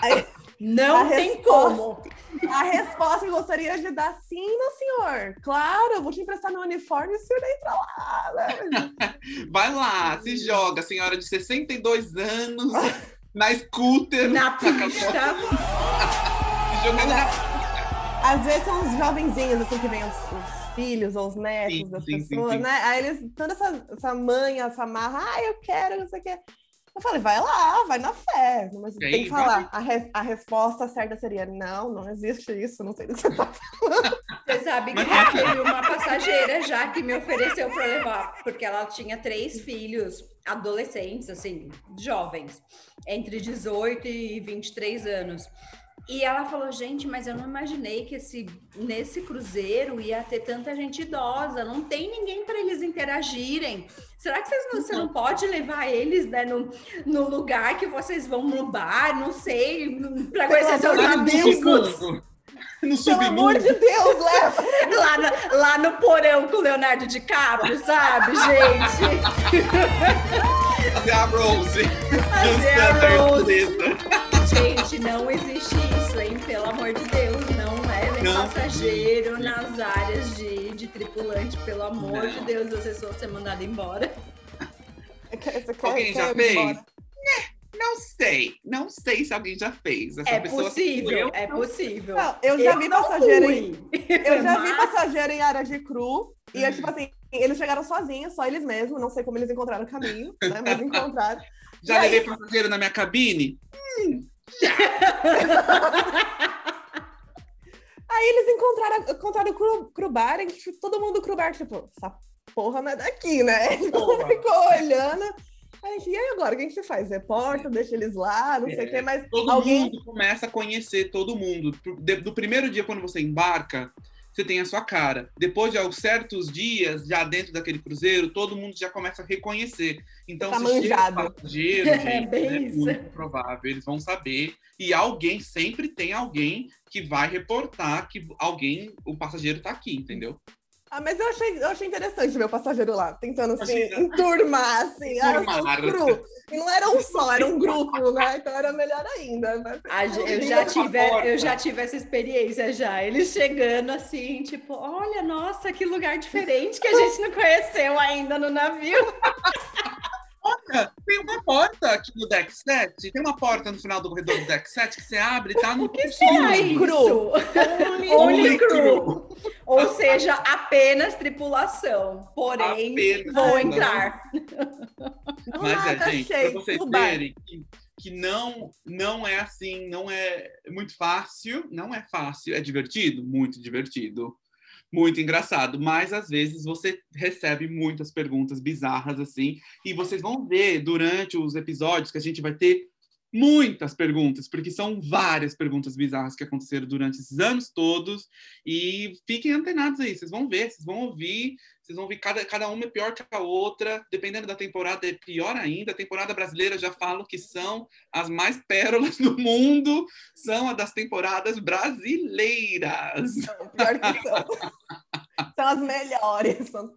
Aí, Não A tem resposta- como. a resposta que eu gostaria de dar, sim, meu senhor. Claro, eu vou te emprestar meu uniforme e o senhor entra lá. Né? Vai lá, se joga, senhora de 62 anos. na scooter. Na pista. jogando na Às vezes são os jovenzinhos, assim, que vêm os, os filhos ou os netos Sim, das sim, pessoas, sim. né? Aí eles, toda essa, essa manha, essa marra, ah, eu quero, não sei o quê. Eu falei, vai lá, vai na fé. Mas tem aí, que falar. A, re- a resposta certa seria: não, não existe isso, não sei do que você tá Você sabe que Mas- teve uma passageira já que me ofereceu para levar, porque ela tinha três filhos, adolescentes, assim, jovens, entre 18 e 23 anos. E ela falou, gente, mas eu não imaginei que esse, nesse cruzeiro ia ter tanta gente idosa, não tem ninguém para eles interagirem. Será que vocês não, você não pode levar eles né, no, no lugar que vocês vão no bar, não sei, para conhecer seus amigos? No Pelo amor de Deus, leva! lá, no, lá no porão com o Leonardo DiCaprio, sabe, gente? Fazer a Rose. Fazer a Rose. Gente, não existe? Pelo amor de Deus, não levem Não. passageiro nas áreas de, de tripulante, pelo amor Não. de Deus, vocês vão ser mandados embora. Alguém já fez? embora? Não sei. Não sei se alguém já fez. Essa É pessoa possível, Eu é possível. Não, eu já vi não passageiro fui. em, Eu já vi Mas- passageiro em área de cru e é Hum. tipo assim, eles chegaram sozinhos, só eles mesmos, não sei como eles encontraram o caminho, né? Mas encontraram. Já E aí- levei passageiro na minha cabine? Aí eles encontraram, encontraram o cru, cru bar e tipo, todo mundo cru bar, tipo, essa porra não é daqui, né? Porra. ficou olhando. Aí, e aí agora, o que a gente faz? Reporta, deixa eles lá, não sei o É, quê, mas Todo alguém. mundo começa a conhecer todo mundo. Do- Do primeiro dia, quando você embarca, você tem a sua cara. Depois de alguns certos dias, já dentro daquele cruzeiro, todo mundo já começa a reconhecer. Então, Tá se chega manjado. passageiro, É gente, é isso. muito provável. Eles vão saber. E alguém, sempre tem alguém que vai reportar que alguém, o passageiro tá aqui, entendeu? Ah, mas eu achei, eu achei interessante ver o passageiro lá, tentando assim, Imagina. enturmar, assim. Enturmar. cru. E não era um só, era um grupo, né? Então era melhor ainda. Mas... Eu, já abre a tive, porta. eu já tive essa experiência já. Eles chegando assim, tipo, olha, nossa, que lugar diferente que a gente não conheceu ainda no navio. Olha, tem uma porta aqui no deck 7. Tem uma porta no final do corredor do deck 7 que você abre e tá no. O que Será isso? Only, Only cru. Ou seja, apenas tripulação. Porém, Apenas. vou entrar. Mas é, gente, achei, pra vocês verem que, que não, não é assim, não é muito fácil, não é fácil, é divertido, muito divertido, muito engraçado, mas às vezes você recebe muitas perguntas bizarras assim, e vocês vão ver durante os episódios que a gente vai ter muitas perguntas, porque são várias perguntas bizarras que aconteceram durante esses anos todos, e fiquem antenados aí, vocês vão ver, vocês vão ouvir, vocês vão ver cada, cada uma é pior que a outra, dependendo da temporada é pior ainda. A temporada brasileira já falo que são as mais pérolas do mundo, são as das temporadas brasileiras. Pior que são. são as melhores. São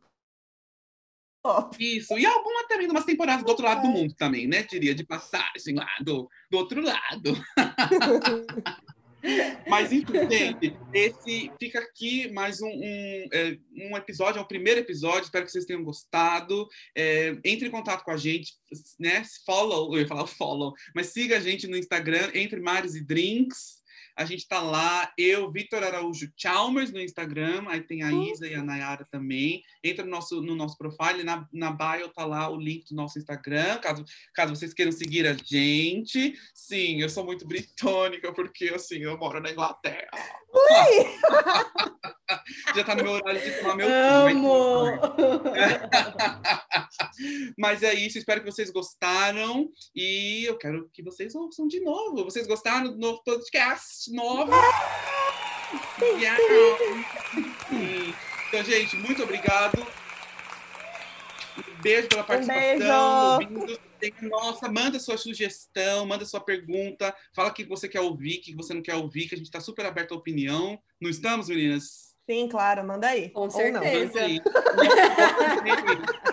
top. Isso, e alguma também de umas temporadas do outro lado do mundo também, né? Diria, de passagem lá do, do outro lado. Mas enfim, gente, esse fica aqui mais um, um, é, um episódio, é o primeiro episódio, espero que vocês tenham gostado. É, entre em contato com a gente, né? Follow, eu ia falar follow, mas siga a gente no Instagram, Entre Mares e Drinks. A gente tá lá, eu, Vitor Araújo Chalmers no Instagram, aí tem a Isa e a Nayara também. Entra no nosso, no nosso profile, na, na bio tá lá o link do nosso Instagram, caso, caso vocês queiram seguir a gente. Sim, eu sou muito britânica, porque assim, eu moro na Inglaterra. Já tá no meu horário de tomar meu Amo! Mas é isso, espero que vocês gostaram e eu quero que vocês ouçam de novo. Vocês gostaram do novo podcast novo? Yeah. Sim. Então, gente, muito obrigado. Um beijo pela participação. beijo. ouvindo. Tem- Nossa, manda sua sugestão, manda sua pergunta, fala o que você quer ouvir, o que você não quer ouvir, que a gente está super aberto à opinião. Não estamos, meninas? Sim, claro, manda aí. Com certeza. Aí,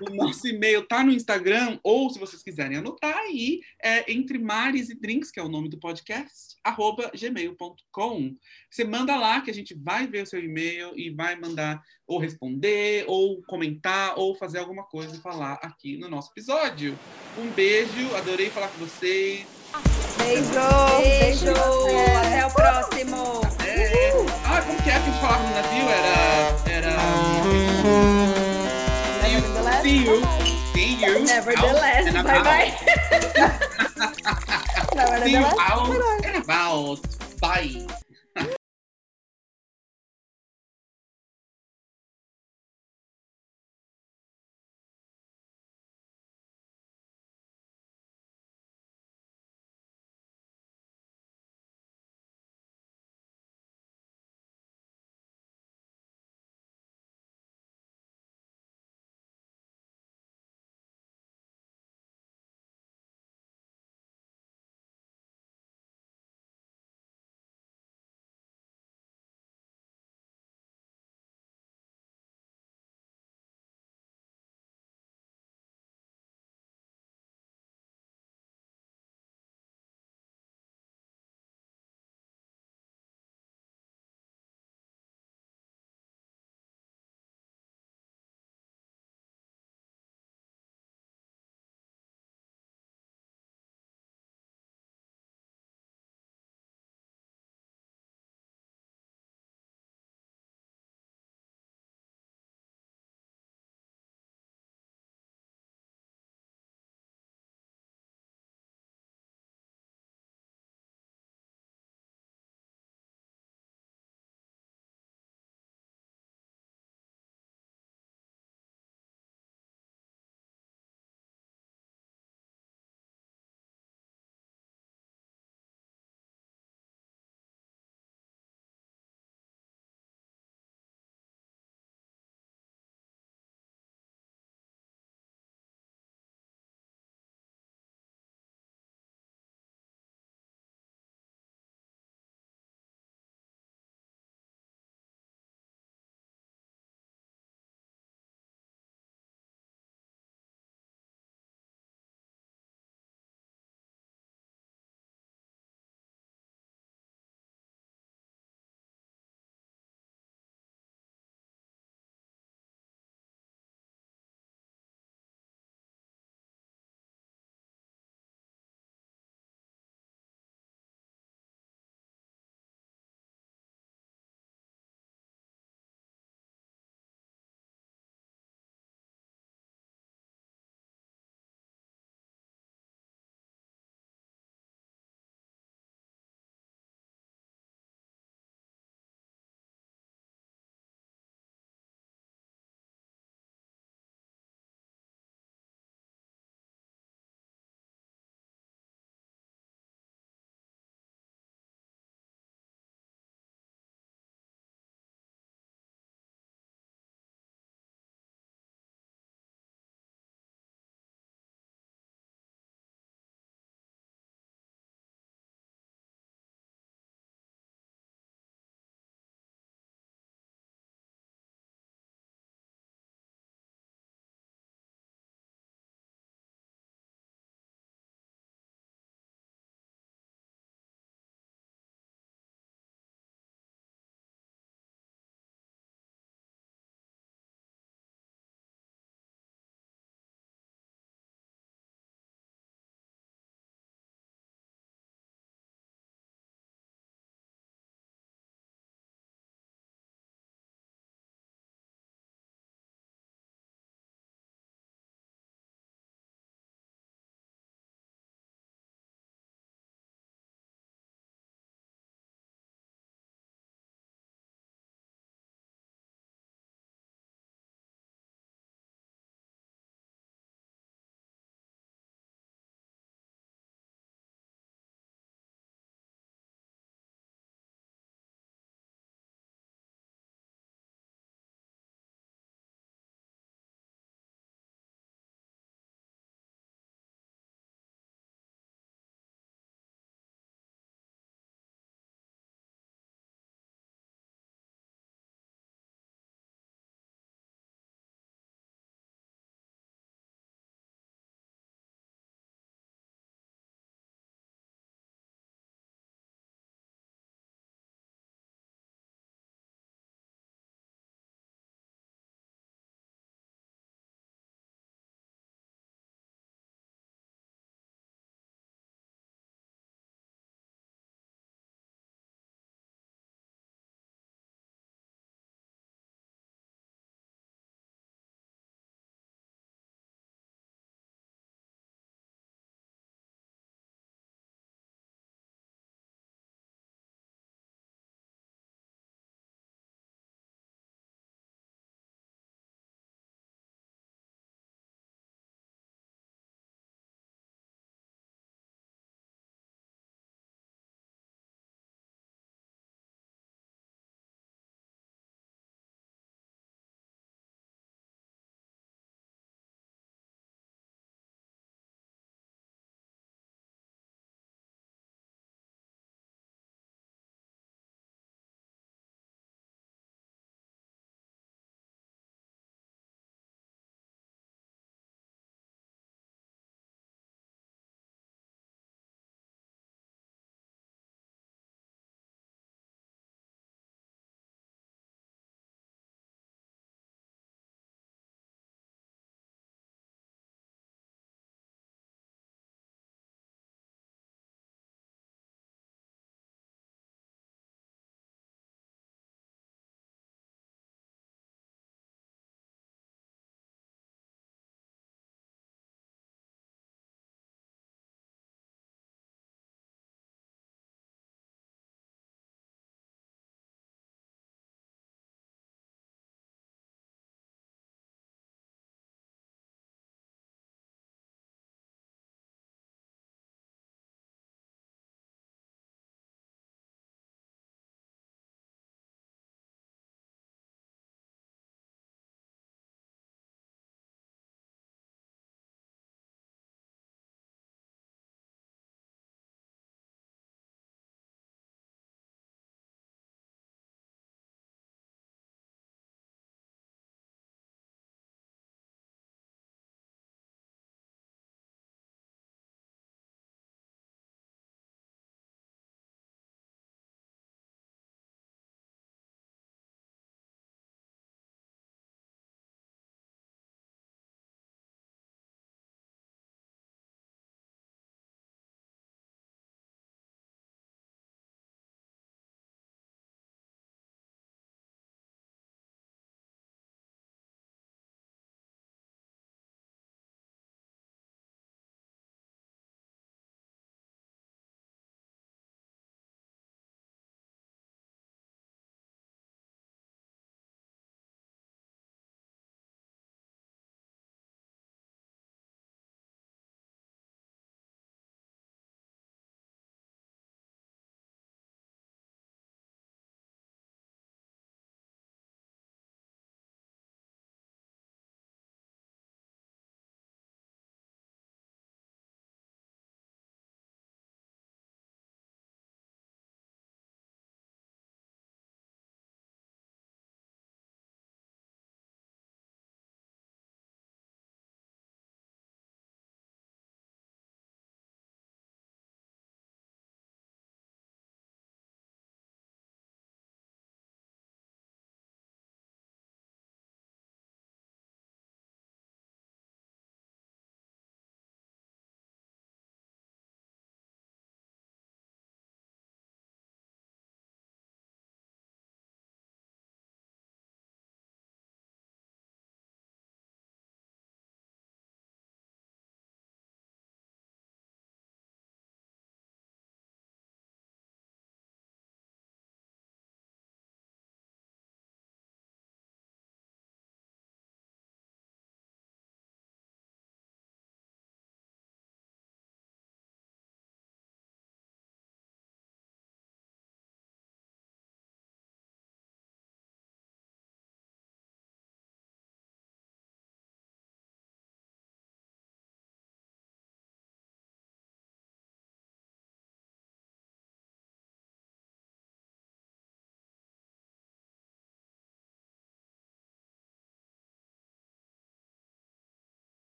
O nosso e-mail tá no Instagram, ou se vocês quiserem anotar aí, é entre mares e drinks, que é o nome do podcast, arroba gmail.com. Você manda lá que a gente vai ver o seu e-mail e vai mandar ou responder, ou comentar, ou fazer alguma coisa e falar aqui no nosso episódio. Um beijo, adorei falar com vocês. Beijo! Beijo! Até o próximo! É. Ah, como que é que a gente falava no navio? Era. Era. Nevertheless, See you. See you. Nevertheless, out and bye bye! See you Nevertheless, out and about. Bye.